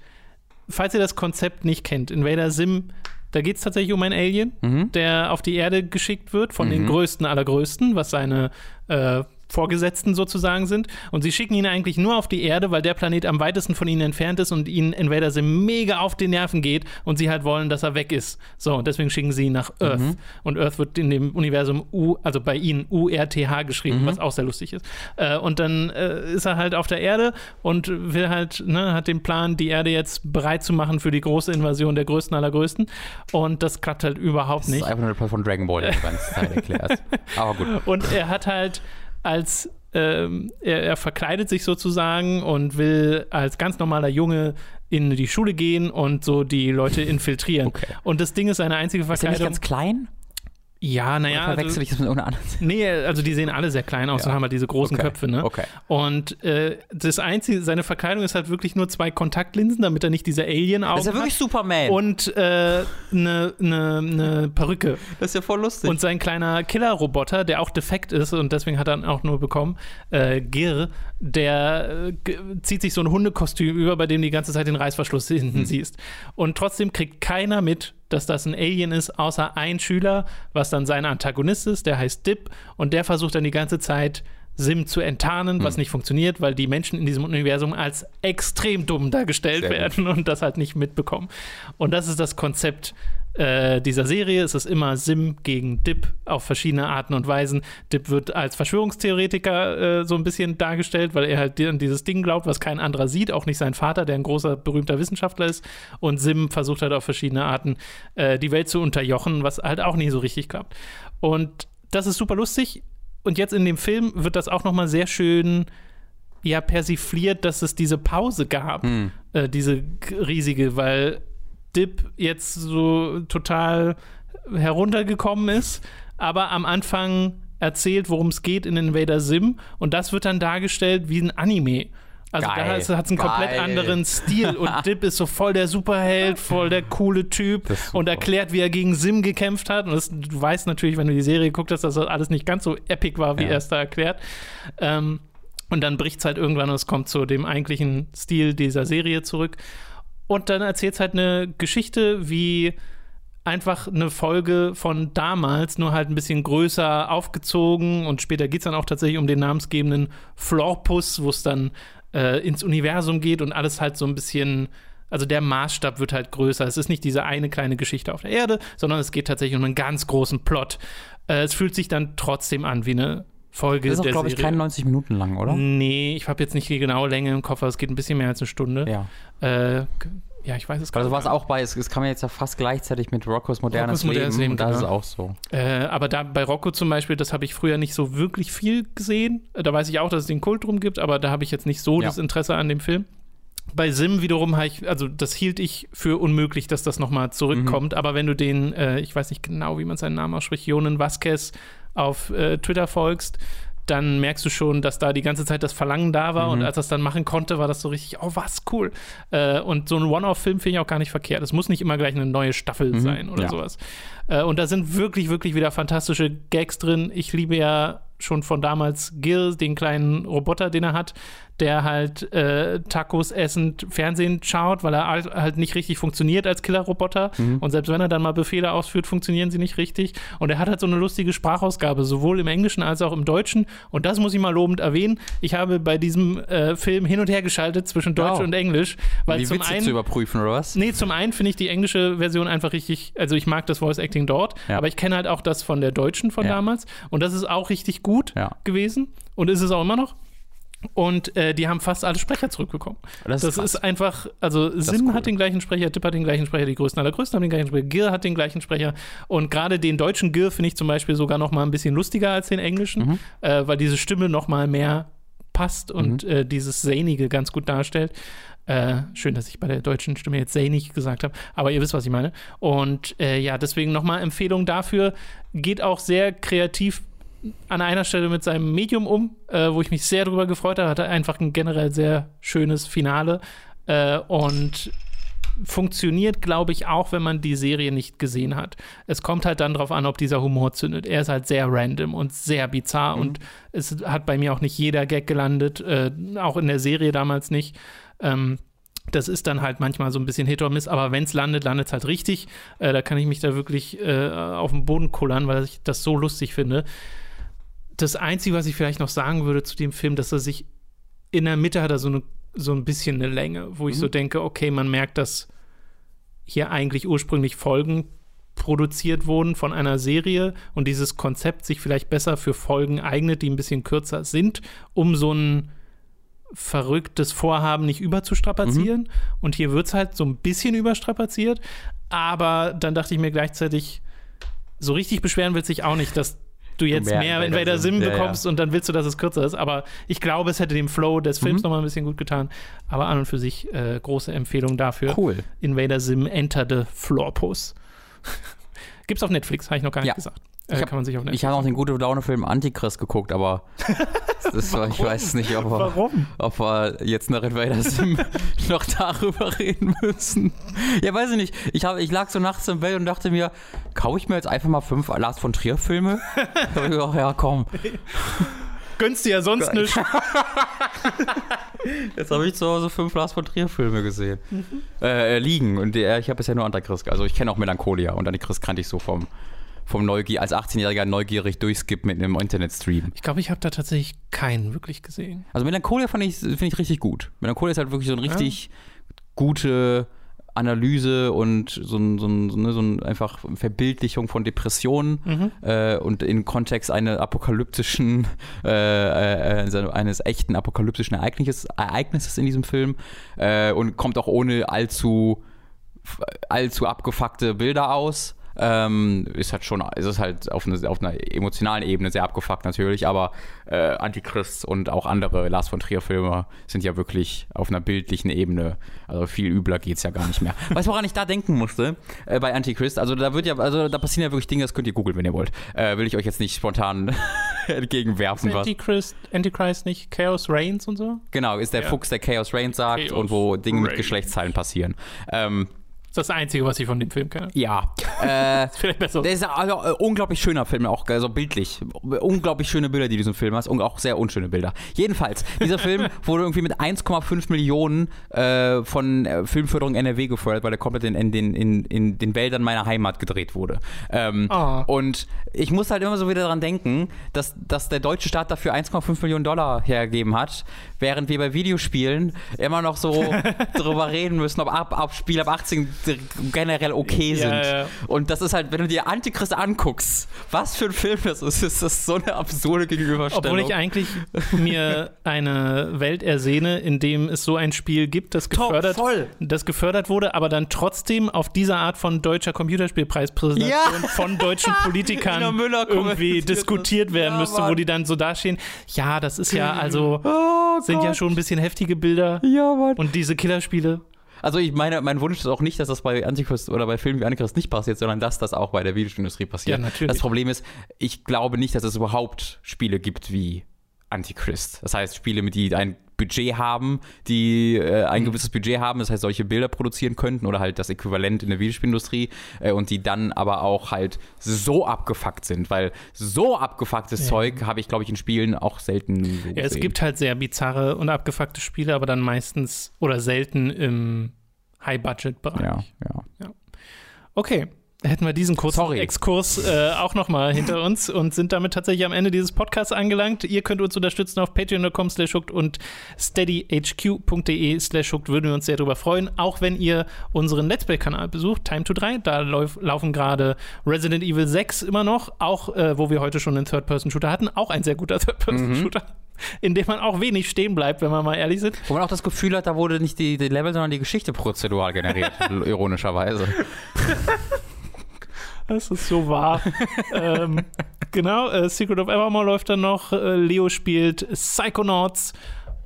falls ihr das Konzept nicht kennt, Invader Sim, da geht es tatsächlich um einen Alien, Mhm. der auf die Erde geschickt wird von den größten aller Größten, was seine äh, Vorgesetzten sozusagen sind. Und sie schicken ihn eigentlich nur auf die Erde, weil der Planet am weitesten von ihnen entfernt ist und ihnen Invader Sim mega auf die Nerven geht und sie halt wollen, dass er weg ist. So, und deswegen schicken sie ihn nach Earth. Und Earth wird in dem Universum U, also bei ihnen URTH geschrieben, was auch sehr lustig ist. Äh, und dann äh, ist er halt auf der Erde und will halt, ne, hat den Plan, die Erde jetzt bereit zu machen für die große Invasion der Größten aller Größten. Und das klappt halt überhaupt Das ist nicht. einfach nur von Dragon Ball, der die ganze Zeit erklärt. Aber gut. Und er hat halt als ähm, er, er verkleidet sich sozusagen und will als ganz normaler Junge in die Schule gehen und so die Leute infiltrieren. Okay. Und das Ding ist seine einzige Ist der nicht Verkleidung. ganz klein? Ja, naja, verwechsel also, ich das mit irgendeiner anderen? nee, also die sehen alle sehr klein aus Ja. und haben halt diese großen Okay. Köpfe, ne? Okay. Und äh, das einzige, seine Verkleidung ist halt wirklich nur zwei Kontaktlinsen, damit er nicht diese Alien-Augen Das ist ja wirklich hat. Superman. Und eine ne, ne, ne Perücke. das ist ja voll lustig. Und sein kleiner Killer-Roboter, der auch defekt ist und deswegen hat er ihn auch nur bekommen, äh, Gir, der äh, zieht sich so ein Hundekostüm über, bei dem du die ganze Zeit den Reißverschluss hinten siehst. Und trotzdem kriegt keiner mit, dass das ein Alien ist, außer ein Schüler, was dann sein Antagonist ist, der heißt Dip und der versucht dann die ganze Zeit Sim zu enttarnen, was nicht funktioniert, weil die Menschen in diesem Universum als extrem dumm dargestellt Sehr gut. werden und das halt nicht mitbekommen. Und das ist das Konzept äh, dieser Serie. Es ist immer Sim gegen Dip auf verschiedene Arten und Weisen. Dip wird als Verschwörungstheoretiker äh, so ein bisschen dargestellt, weil er halt an dieses Ding glaubt, was kein anderer sieht, auch nicht sein Vater, der ein großer, berühmter Wissenschaftler ist. Und Sim versucht halt auf verschiedene Arten äh, die Welt zu unterjochen, was halt auch nie so richtig klappt. Und das ist super lustig. Und jetzt in dem Film wird das auch noch mal sehr schön ja persifliert, dass es diese Pause gab, äh, diese riesige, weil Dip jetzt so total heruntergekommen ist, aber am Anfang erzählt, worum es geht in Invader Sim und das wird dann dargestellt wie ein Anime. Also da Geil. hat es einen komplett Geil. anderen Stil und Dip ist so voll der Superheld, voll der coole Typ und erklärt, wie er gegen Sim gekämpft hat. Und das, du weißt natürlich, wenn du die Serie geguckt hast, dass das alles nicht ganz so epic war, wie Ja. er es da erklärt. Ähm, und dann bricht es halt irgendwann und es kommt zu dem eigentlichen Stil dieser Serie zurück. Und dann erzählt es halt eine Geschichte, wie einfach eine Folge von damals, nur halt ein bisschen größer aufgezogen. Und später geht es dann auch tatsächlich um den namensgebenden Florpus, wo es dann äh, ins Universum geht und alles halt so ein bisschen. Also der Maßstab wird halt größer. Es ist nicht diese eine kleine Geschichte auf der Erde, sondern es geht tatsächlich um einen ganz großen Plot. Äh, es fühlt sich dann trotzdem an wie eine Folge Das ist glaube ich, keine 90 Minuten lang, oder? Nee, ich habe jetzt nicht die genaue Länge im Kopf, aber es geht ein bisschen mehr als eine Stunde. Ja. Äh, ja, ich weiß es gar Also nicht. was auch bei, es, es kam ja jetzt ja fast gleichzeitig mit Roccos modernes Roccos modernes Leben. Leben, da ist es genau. auch so. Äh, aber da bei Rocco zum Beispiel, das habe ich früher nicht so wirklich viel gesehen. Da weiß ich auch, dass es den Kult drum gibt, aber da habe ich jetzt nicht so Ja. das Interesse an dem Film. Bei Sim wiederum habe ich, also das hielt ich für unmöglich, dass das nochmal zurückkommt. Mhm. Aber wenn du den, äh, ich weiß nicht genau, wie man seinen Namen ausspricht, Jonen Vasquez auf äh, Twitter folgst, dann merkst du schon, dass da die ganze Zeit das Verlangen da war Mhm. und als er es dann machen konnte, war das so richtig, oh was, cool. Äh, und so ein One-Off-Film finde ich auch gar nicht verkehrt. Es muss nicht immer gleich eine neue Staffel Mhm. sein oder Ja. sowas. Äh, und da sind wirklich, wirklich wieder fantastische Gags drin. Ich liebe ja schon von damals Gil, den kleinen Roboter, den er hat, der halt äh, Tacos essend Fernsehen schaut, weil er halt, nicht richtig funktioniert als Killerroboter. Und selbst wenn er dann mal Befehle ausführt, funktionieren sie nicht richtig. Und er hat halt so eine lustige Sprachausgabe, sowohl im Englischen als auch im Deutschen. Und das muss ich mal lobend erwähnen. Ich habe bei diesem äh, Film hin und her geschaltet zwischen Deutsch Wow. und Englisch, weil Die zum Witze einen zu überprüfen, oder was? Nee, zum einen finde ich die englische Version einfach richtig, also ich mag das Voice Acting dort, Ja. aber ich kenne halt auch das von der deutschen von Ja. damals und das ist auch richtig gut Ja. gewesen und ist es auch immer noch. Und äh, die haben fast alle Sprecher zurückbekommen. Das Das, ist ist, krass. einfach, also Sim cool. hat den gleichen Sprecher, Tipp hat den gleichen Sprecher, die größten aller größten haben den gleichen Sprecher, Gir hat den gleichen Sprecher und gerade den deutschen Gir finde ich zum Beispiel sogar noch mal ein bisschen lustiger als den englischen, Mhm. äh, weil diese Stimme noch mal mehr passt und Mhm. äh, dieses Zahnige ganz gut darstellt. Äh, schön, dass ich bei der deutschen Stimme jetzt zähnig gesagt habe, aber ihr wisst, was ich meine. Und äh, ja, deswegen nochmal Empfehlung dafür. Geht auch sehr kreativ an einer Stelle mit seinem Medium um, äh, wo ich mich sehr drüber gefreut habe. Hatte einfach ein generell sehr schönes Finale äh, und funktioniert, glaube ich, auch, wenn man die Serie nicht gesehen hat. Es kommt halt dann drauf an, ob dieser Humor zündet. Er ist halt sehr random und sehr bizarr und es hat bei mir auch nicht jeder Gag gelandet, äh, auch in der Serie damals nicht. Ähm, das ist dann halt manchmal so ein bisschen Hit or Miss, aber wenn es landet, landet es halt richtig. Äh, da kann ich mich da wirklich äh, auf den Boden kullern, weil ich das so lustig finde. Das Einzige, was ich vielleicht noch sagen würde zu dem Film, dass er sich in der Mitte hat er so, eine, so ein bisschen eine Länge, wo ich so denke, okay, man merkt, dass hier eigentlich ursprünglich Folgen produziert wurden von einer Serie und dieses Konzept sich vielleicht besser für Folgen eignet, die ein bisschen kürzer sind, um so ein verrücktes Vorhaben nicht überzustrapazieren. Und hier wird es halt so ein bisschen überstrapaziert. Aber dann dachte ich mir gleichzeitig, so richtig beschweren will sich auch nicht, dass du jetzt mehr mehr Invader Sim. Ja, ja. bekommst und dann willst du, dass es kürzer ist. Aber ich glaube, es hätte dem Flow des Films noch mal ein bisschen gut getan. Aber an und für sich äh, große Empfehlung dafür. Cool. Invader Sim Enter the Floorpuss. Gibt's auf Netflix, habe ich noch gar nicht Ja. gesagt. Ich Äh, hab- kann man sich auf Netflix. Ich habe noch den gute Laune-Film Antichrist geguckt, aber war, ich weiß nicht, ob wir, ob wir jetzt nach Invader Sim noch darüber reden müssen. Ja, weiß ich nicht. Ich, hab, ich lag so nachts im Bett und dachte mir, kaufe ich mir jetzt einfach mal fünf Lars von Trier-Filme? Da hab ich gedacht, ja, komm. Gönnst dir ja sonst Geil. nicht. Jetzt habe ich zu Hause fünf Lars von Trier-Filme gesehen. Äh, äh, liegen. Und der, ich habe bisher nur Antichrist. Also ich kenne auch Melancholia. Und Antichrist kannte ich so vom, vom Neugier, als 18-Jähriger neugierig durchskip mit einem Internetstream. Ich glaube, ich habe da tatsächlich keinen wirklich gesehen. Also Melancholia fand ich, finde ich richtig gut. Melancholia ist halt wirklich so eine richtig gute Analyse und so ein, so ein, so eine, so ein einfach Verbildlichung von Depressionen äh, und im Kontext einer apokalyptischen, äh, äh, also eines echten apokalyptischen Ereignisses, Ereignisses in diesem Film äh, und kommt auch ohne allzu allzu abgefuckte Bilder aus. Ähm, ist halt schon, ist es halt auf, eine, auf einer emotionalen Ebene sehr abgefuckt natürlich, aber äh, Antichrist und auch andere Lars von Trier Filme sind ja wirklich auf einer bildlichen Ebene. Also viel übler geht's ja gar nicht mehr. weißt du, woran ich da denken musste äh, bei Antichrist? Also da wird ja, also da passieren ja wirklich Dinge, das könnt ihr googeln, wenn ihr wollt. Äh, will ich euch jetzt nicht spontan entgegenwerfen, was. Antichrist, Antichrist nicht Chaos Reigns und so? Genau, ist der Ja. Fuchs, der Chaos Reign sagt Chaos und wo Dinge mit Reign. Geschlechtsteilen passieren. Ähm, Das ist das Einzige, was ich von dem Film kenne. ja. Äh, Vielleicht besser. Der ist also äh, unglaublich schöner Film, auch also bildlich. Unglaublich schöne Bilder, die du in diesem Film hast und auch sehr unschöne Bilder. Jedenfalls, dieser Film wurde irgendwie mit 1,5 Millionen äh, von äh, Filmförderung NRW gefördert, weil er komplett in, in, den, in, in den Wäldern meiner Heimat gedreht wurde. Ähm, Ah. Und ich muss halt immer so wieder daran denken, dass, dass der deutsche Staat dafür 1,5 Millionen Dollar hergegeben hat, während wir bei Videospielen immer noch so drüber reden müssen, ob, ab, ob Spiel ab 18 generell okay Ja, sind. ja. Und das ist halt, wenn du dir Antichrist anguckst, was für ein Film das ist, ist das so eine absurde Gegenüberstellung. Obwohl ich eigentlich mir eine Welt ersehne, in dem es so ein Spiel gibt, das Top, gefördert, voll. das gefördert wurde, aber dann trotzdem auf dieser Art von deutscher Computerspielpreispräsentation Ja. von deutschen Politikern irgendwie diskutiert werden Ja, müsste, wo Mann. die dann so dastehen. Ja, das ist ja also Oh sind ja Gott. schon ein bisschen heftige Bilder Ja, und diese Killerspiele. Also ich meine, mein Wunsch ist auch nicht, dass das bei Antichrist oder bei Filmen wie Antichrist nicht passiert, sondern dass das auch bei der Videospielindustrie passiert. Ja, natürlich. Das Problem ist, ich glaube nicht, dass es überhaupt Spiele gibt wie Antichrist. Das heißt, Spiele, mit die ein Budget haben, die äh, ein Mhm. gewisses Budget haben, das heißt, solche Bilder produzieren könnten oder halt das Äquivalent in der Videospielindustrie äh, und die dann aber auch halt so abgefuckt sind, weil so abgefucktes Ja. Zeug habe ich, glaube ich, in Spielen auch selten so Ja, es gibt halt sehr bizarre und abgefuckte Spiele, aber dann meistens oder selten im High-Budget-Bereich. Ja, ja. Okay, hätten wir diesen kurzen Sorry. Exkurs äh, auch nochmal hinter uns und sind damit tatsächlich am Ende dieses Podcasts angelangt. Ihr könnt uns unterstützen auf patreon.com slash und steadyhq.de slash. Würden wir uns sehr darüber freuen. Auch wenn ihr unseren Let's Play-Kanal besucht, Time to 3. Da lauf, laufen gerade Resident Evil 6 immer noch, auch äh, wo wir heute schon einen Third-Person-Shooter hatten. Auch ein sehr guter Third-Person-Shooter, in dem man auch wenig stehen bleibt, wenn wir mal ehrlich sind. Wo man auch das Gefühl hat, da wurde nicht die, die Level, sondern die Geschichte prozedural generiert, ironischerweise. Das ist so wahr. ähm, genau, äh, Secret of Evermore läuft dann noch. Äh, Leo spielt Psychonauts.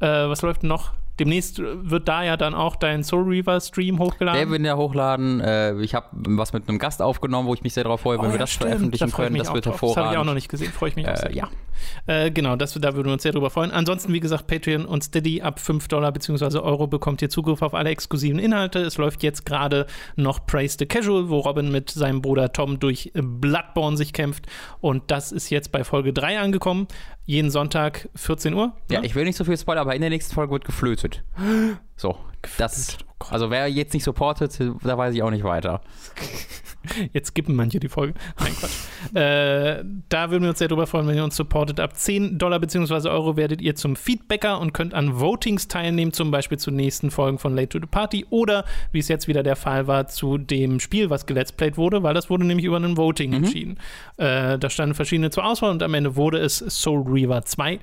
Äh, was läuft noch? Demnächst wird da ja dann auch dein Soul Reaver Stream Der hochgeladen. wird ja hochladen. Äh, ich habe was mit einem Gast aufgenommen, wo ich mich sehr darauf freue, wenn Oh wir ja, das stimmt. veröffentlichen Da können. mich Das wird drauf. Das habe hervorragend. ich auch noch nicht gesehen, freue ich mich auch sehr. Äh, ja. Äh, genau, das, da würden wir uns sehr drüber freuen. Ansonsten, wie gesagt, Patreon und Steady ab 5 Dollar bzw. Euro bekommt ihr Zugriff auf alle exklusiven Inhalte. Es läuft jetzt gerade noch Praise the Casual, wo Robin mit seinem Bruder Tom durch Bloodborne sich kämpft. Und das ist jetzt bei Folge 3 angekommen. Jeden Sonntag 14 Uhr. Ja, ne? ich will nicht so viel spoilern, aber in der nächsten Folge wird geflötet. So, das. Also wer jetzt nicht supportet, da weiß ich auch nicht weiter. Jetzt skippen manche die Folge. Nein, Quatsch. äh, da würden wir uns sehr drüber freuen, wenn ihr uns supportet. Ab 10 Dollar bzw. Euro werdet ihr zum Feedbacker und könnt an Votings teilnehmen, zum Beispiel zu nächsten Folgen von Late to the Party oder, wie es jetzt wieder der Fall war, zu dem Spiel, was gelet's played wurde, weil das wurde nämlich über ein Voting entschieden. Äh, da standen verschiedene zur Auswahl und am Ende wurde es Soul Reaver 2.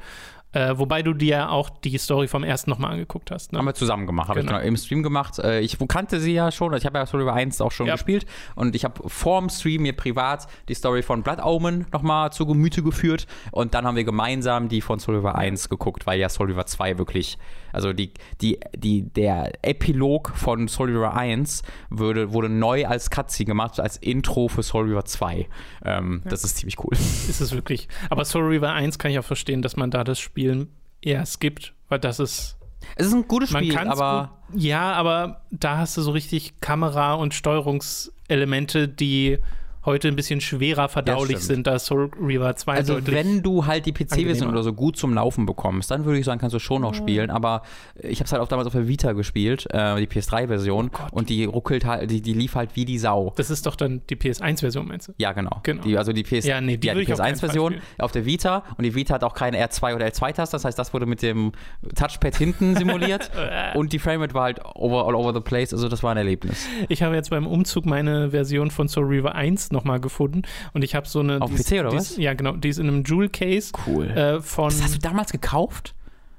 Äh, wobei du dir auch die Story vom ersten nochmal angeguckt hast. Ne? Haben wir zusammen gemacht, habe Genau. ich genau im Stream gemacht. Äh, Ich kannte sie ja schon, also ich habe ja Soul River 1 auch schon Ja. gespielt und ich habe vorm Stream mir privat die Story von Blood Omen nochmal zu Gemüte geführt und dann haben wir gemeinsam die von Soul River 1 geguckt, weil ja Soul River 2 wirklich, also die, die, die, der Epilog von Soul River 1 würde, wurde neu als Cutscene gemacht, als Intro für Soul River 2. Ähm, Das ist ziemlich cool. ist es wirklich. Aber Soul Reaver 1 kann ich auch verstehen, dass man da das Spielen eher skippt, weil das ist. Es ist ein gutes Spiel, aber Ja, aber da hast du so richtig Kamera- und Steuerungselemente, die heute ein bisschen schwerer verdaulich sind, da Soul Reaver 2 Also wenn du halt die PC-Version oder so gut zum Laufen bekommst, dann würde ich sagen, kannst du schon noch spielen. Aber ich habe es halt auch damals auf der Vita gespielt, äh, die PS3-Version. Oh und die ruckelt halt, die, die lief halt wie die Sau. das ist doch dann die PS1-Version, meinst du? Ja, genau. Genau. Die, also die, PS, Ja, nee, die ja, die ich auf keinen Fall PS1-Version spielen. auf der Vita und die Vita hat auch keine R2 oder L2-Taste, das heißt, das wurde mit dem Touchpad hinten simuliert und die Framerate war halt over, all over the place, also das war ein Erlebnis. Ich habe jetzt beim Umzug meine Version von Soul Reaver 1 nochmal gefunden und ich habe so eine. Auf PC oder was? Ja, genau. Die ist in einem Jewel Case Cool. äh, von. das hast du damals gekauft?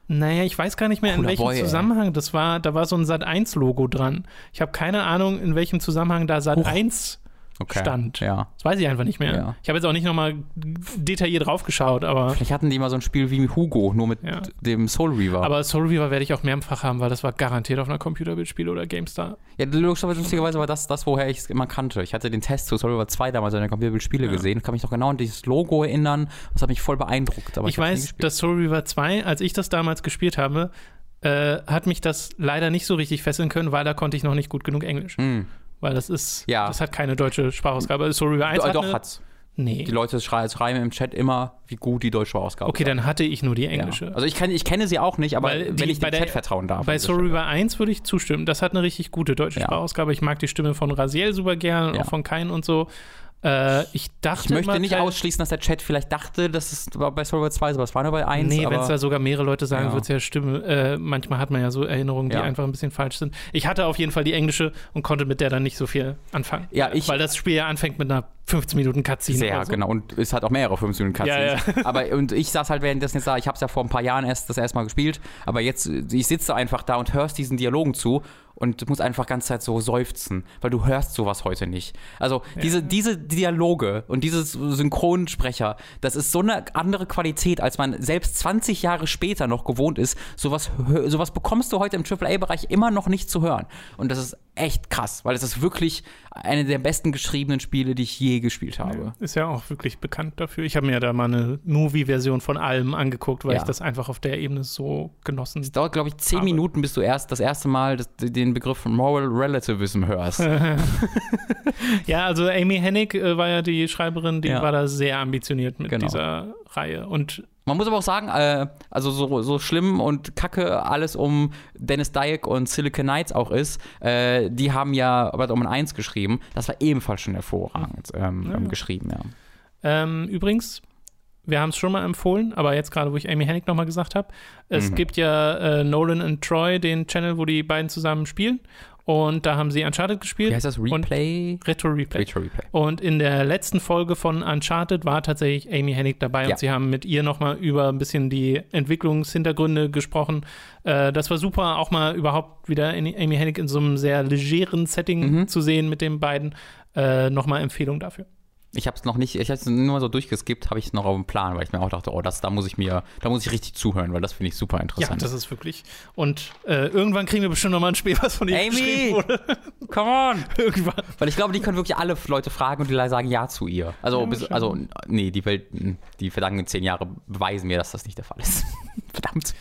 Naja, ich weiß gar nicht mehr, in Cooler welchem Boy, ey. Zusammenhang das war. Da war so ein Sat1-Logo dran. Ich habe keine Ahnung, in welchem Zusammenhang da Sat1 Okay. stand. Ja. Das weiß ich einfach nicht mehr. Ja. Ich habe jetzt auch nicht nochmal detailliert draufgeschaut, aber, Vielleicht hatten die mal so ein Spiel wie Hugo, nur mit Ja. dem Soul Reaver. aber Soul Reaver werde ich auch mehrfach haben, weil das war garantiert auf einer Computerbildspiel oder GameStar. Ja, logischerweise, lustigerweise war das das, woher ich es immer kannte. Ich hatte den Test zu Soul River 2 damals in der Computerspiele Ja. gesehen, kann mich noch genau an dieses Logo erinnern. Das hat mich voll beeindruckt. Ich ich, weiß, dass Soul Reaver 2, als ich das damals gespielt habe, äh, hat mich das leider nicht so richtig fesseln können, weil da konnte ich noch nicht gut genug Englisch. Hm. Weil das ist, Ja. das hat keine deutsche Sprachausgabe. Soul Reaver 1 Doch, hat doch eine, hat's. Nee. Die Leute schrei- schreiben im Chat immer, wie gut die deutsche Ausgabe Okay, dann hatte ich nur die ist. englische. Ja. Also ich, kann, ich kenne sie auch nicht, aber Weil wenn ich bei dem der- Chat vertrauen darf. Bei Soul. River 1 würde ich zustimmen. Das hat eine richtig gute deutsche Ja. Sprachausgabe. Ich mag die Stimme von Raziel super gern und Ja. auch von Kain und so. Äh, ich dachte Ich möchte immer, nicht ausschließen, dass der Chat vielleicht dachte, dass es bei Soul River 2 ist, aber es war nur bei 1. Nee, wenn es da sogar mehrere Leute sagen, Ja. wird es ja stimmen. Äh, manchmal hat man ja so Erinnerungen, die Ja. einfach ein bisschen falsch sind. Ich hatte auf jeden Fall die englische und konnte mit der dann nicht so viel anfangen. Ja, ich- Weil das Spiel ja anfängt mit einer 15 Minuten Cutscene. Sehr, so. genau. Und es hat auch mehrere 15 Minuten Cutscenes. Ja, Aber und ich saß halt währenddessen jetzt da, ich habe es ja vor ein paar Jahren erst das erste Mal gespielt, aber jetzt, ich sitze einfach da und hörst diesen Dialogen zu und muss einfach ganz Zeit so seufzen, weil du hörst sowas heute nicht. Also diese, diese Dialoge und dieses Synchronsprecher, das ist so eine andere Qualität, als man selbst 20 Jahre später noch gewohnt ist. Sowas, sowas bekommst du heute im AAA-Bereich immer noch nicht zu hören. Und das ist echt krass, weil es ist wirklich eine der besten geschriebenen Spiele, die ich je gespielt habe. Ist ja auch wirklich bekannt dafür. Ich habe mir da mal eine Movie-Version von allem angeguckt, weil Ja. ich das einfach auf der Ebene so genossen Es dauert, glaube ich, zehn Aber- Minuten, bis du erst das erste Mal das, den Begriff Moral Relativism hörst. Ja, also Amy Hennig äh, war ja die Schreiberin, die Ja. war da sehr ambitioniert mit Genau. dieser Reihe. Und Man muss aber auch sagen, äh, also so, so schlimm und kacke alles um Dennis Dyack und Silicon Knights auch ist, äh, die haben ja Batman 1 geschrieben. Das war ebenfalls schon hervorragend ähm, Ja, ähm, ja. geschrieben, ja. ähm, übrigens, wir haben es schon mal empfohlen, aber jetzt gerade, wo ich Amy Hennig nochmal gesagt habe, es Mhm. gibt ja äh, Nolan und Troy, den Channel, wo die beiden zusammen spielen. Und da haben sie Uncharted gespielt. Wie heißt das? Replay? Retro Replay. Retro Replay. Und in der letzten Folge von Uncharted war tatsächlich Amy Hennig dabei Ja. und sie haben mit ihr nochmal über ein bisschen die Entwicklungshintergründe gesprochen. Äh, das war super, auch mal überhaupt wieder in Amy Hennig in so einem sehr legeren Setting Mhm. zu sehen mit den beiden. Äh, nochmal Empfehlung dafür. Ich habe es noch nicht, ich habe es nur mal so durchgeskippt, habe ich es noch auf dem Plan, weil ich mir auch dachte, oh, das, da muss ich mir, da muss ich richtig zuhören, weil das finde ich super Ja, interessant. das ist wirklich. Und äh, irgendwann kriegen wir bestimmt nochmal ein Spiel, was von ihr Amy! geschrieben wurde. Come on! irgendwann. Weil ich glaube, die können wirklich alle Leute fragen und die sagen ja zu ihr. Also, Ja, bis, also nee, die Welt, die vergangenen zehn Jahre beweisen mir, dass das nicht der Fall ist. Verdammt.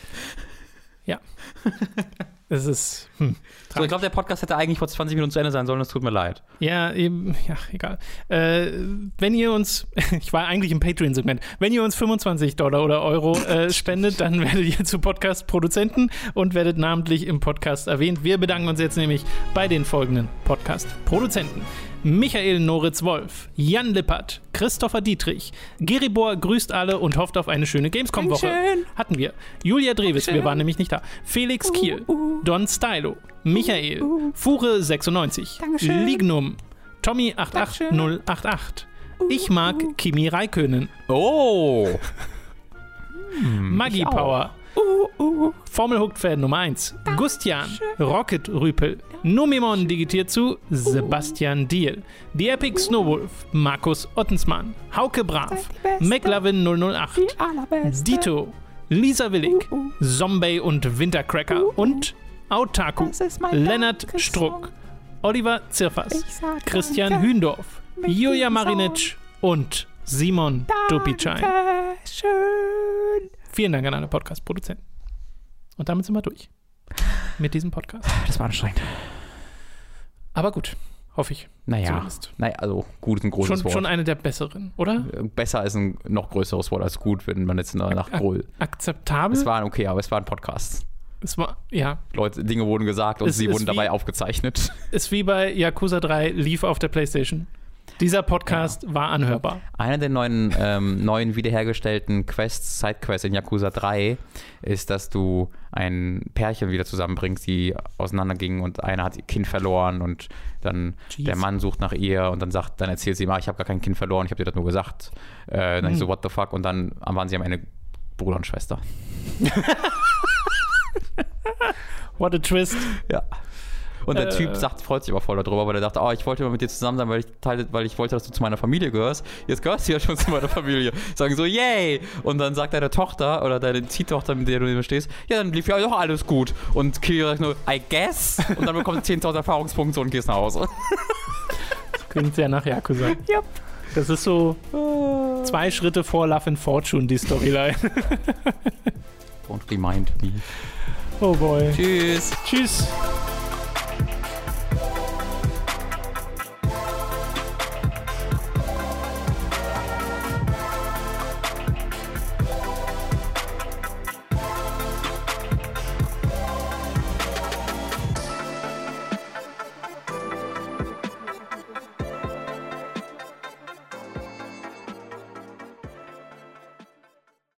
Es ist. Hm, So, ich glaube, der Podcast hätte eigentlich vor 20 Minuten zu Ende sein sollen, es tut mir leid. Ja, eben, ja, egal. Äh, wenn ihr uns, ich war eigentlich im Patreon-Segment, wenn ihr uns 25 Dollar oder Euro äh, spendet, dann werdet ihr zu Podcast-Produzenten und werdet namentlich im Podcast erwähnt. Wir bedanken uns jetzt nämlich bei den folgenden Podcast-Produzenten. Michael Noritz-Wolf, Jan Lippert, Christopher Dietrich, Geribor grüßt alle und hofft auf eine schöne Gamescom-Woche. Hatten wir. Julia Dreves, wir waren nämlich nicht da. Felix Kiel, Don Stylo, Michael, Fure96, Lignum, Tommy88088. Ich mag Kimi Raikönen, Oh! Maggie ich auch. Power, Formel Hooked Fan Nummer 1, Gustian, Rocket Rüpel, Numimon digitiert zu Sebastian Diel, die Epic Snowwolf, Markus Ottensmann, Hauke Brav, McLovin 008, Dito, Lisa Willig, Zombie und Wintercracker. Und Autaku, Lennart Struck, Oliver Zirfers, Christian Hündorf, Julia Marinic und Simon Dupicai. Vielen Dank an alle Podcast-Produzenten. Und damit sind wir durch mit diesem Podcast. Das war anstrengend. Aber gut, hoffe ich. Naja, Zumindest. naja also gut ist ein großes Schon, Wort. schon eine der besseren, oder? Besser ist ein noch größeres Wort als gut, wenn man jetzt nach Groll. Akzeptabel? Es war okay, aber es war ein Podcast. es war ja, Leute, Dinge wurden gesagt und Es sie wurden dabei wie- aufgezeichnet. ist wie bei Yakuza 3 lief auf der Playstation. Dieser Podcast war anhörbar. Einer der neuen, ähm, neuen wiederhergestellten Quests, Sidequests in Yakuza 3 ist, dass du ein Pärchen wieder zusammenbringst, die auseinandergingen und einer hat ihr Kind verloren und dann Jeez. der Mann sucht nach ihr und dann sagt, dann erzählt sie ihm, ah, ich habe gar kein Kind verloren, ich habe dir das nur gesagt. Äh, dann ich Hm. so, what the fuck? Und dann waren sie am Ende Bruder und Schwester. What a twist. Ja. Und der Äh. Typ sagt, freut sich aber voll darüber, weil er dachte, oh, ich wollte mal mit dir zusammen sein, weil ich, teile, weil ich wollte, dass du zu meiner Familie gehörst. Jetzt gehörst du ja schon zu meiner Familie. Sagen so, yay! Und dann sagt deine Tochter oder deine Ziehtochter, mit der du mir stehst, ja, dann lief ja doch alles gut. Und Kiri sagt nur, I guess. Und dann bekommst du 10.000 Erfahrungspunkte und gehst nach Hause. Klingt sehr nach Yakuza. Yep. Das ist so zwei Schritte vor Love and Fortune, die Storyline. Don't remind me. Oh boy. Tschüss. Tschüss.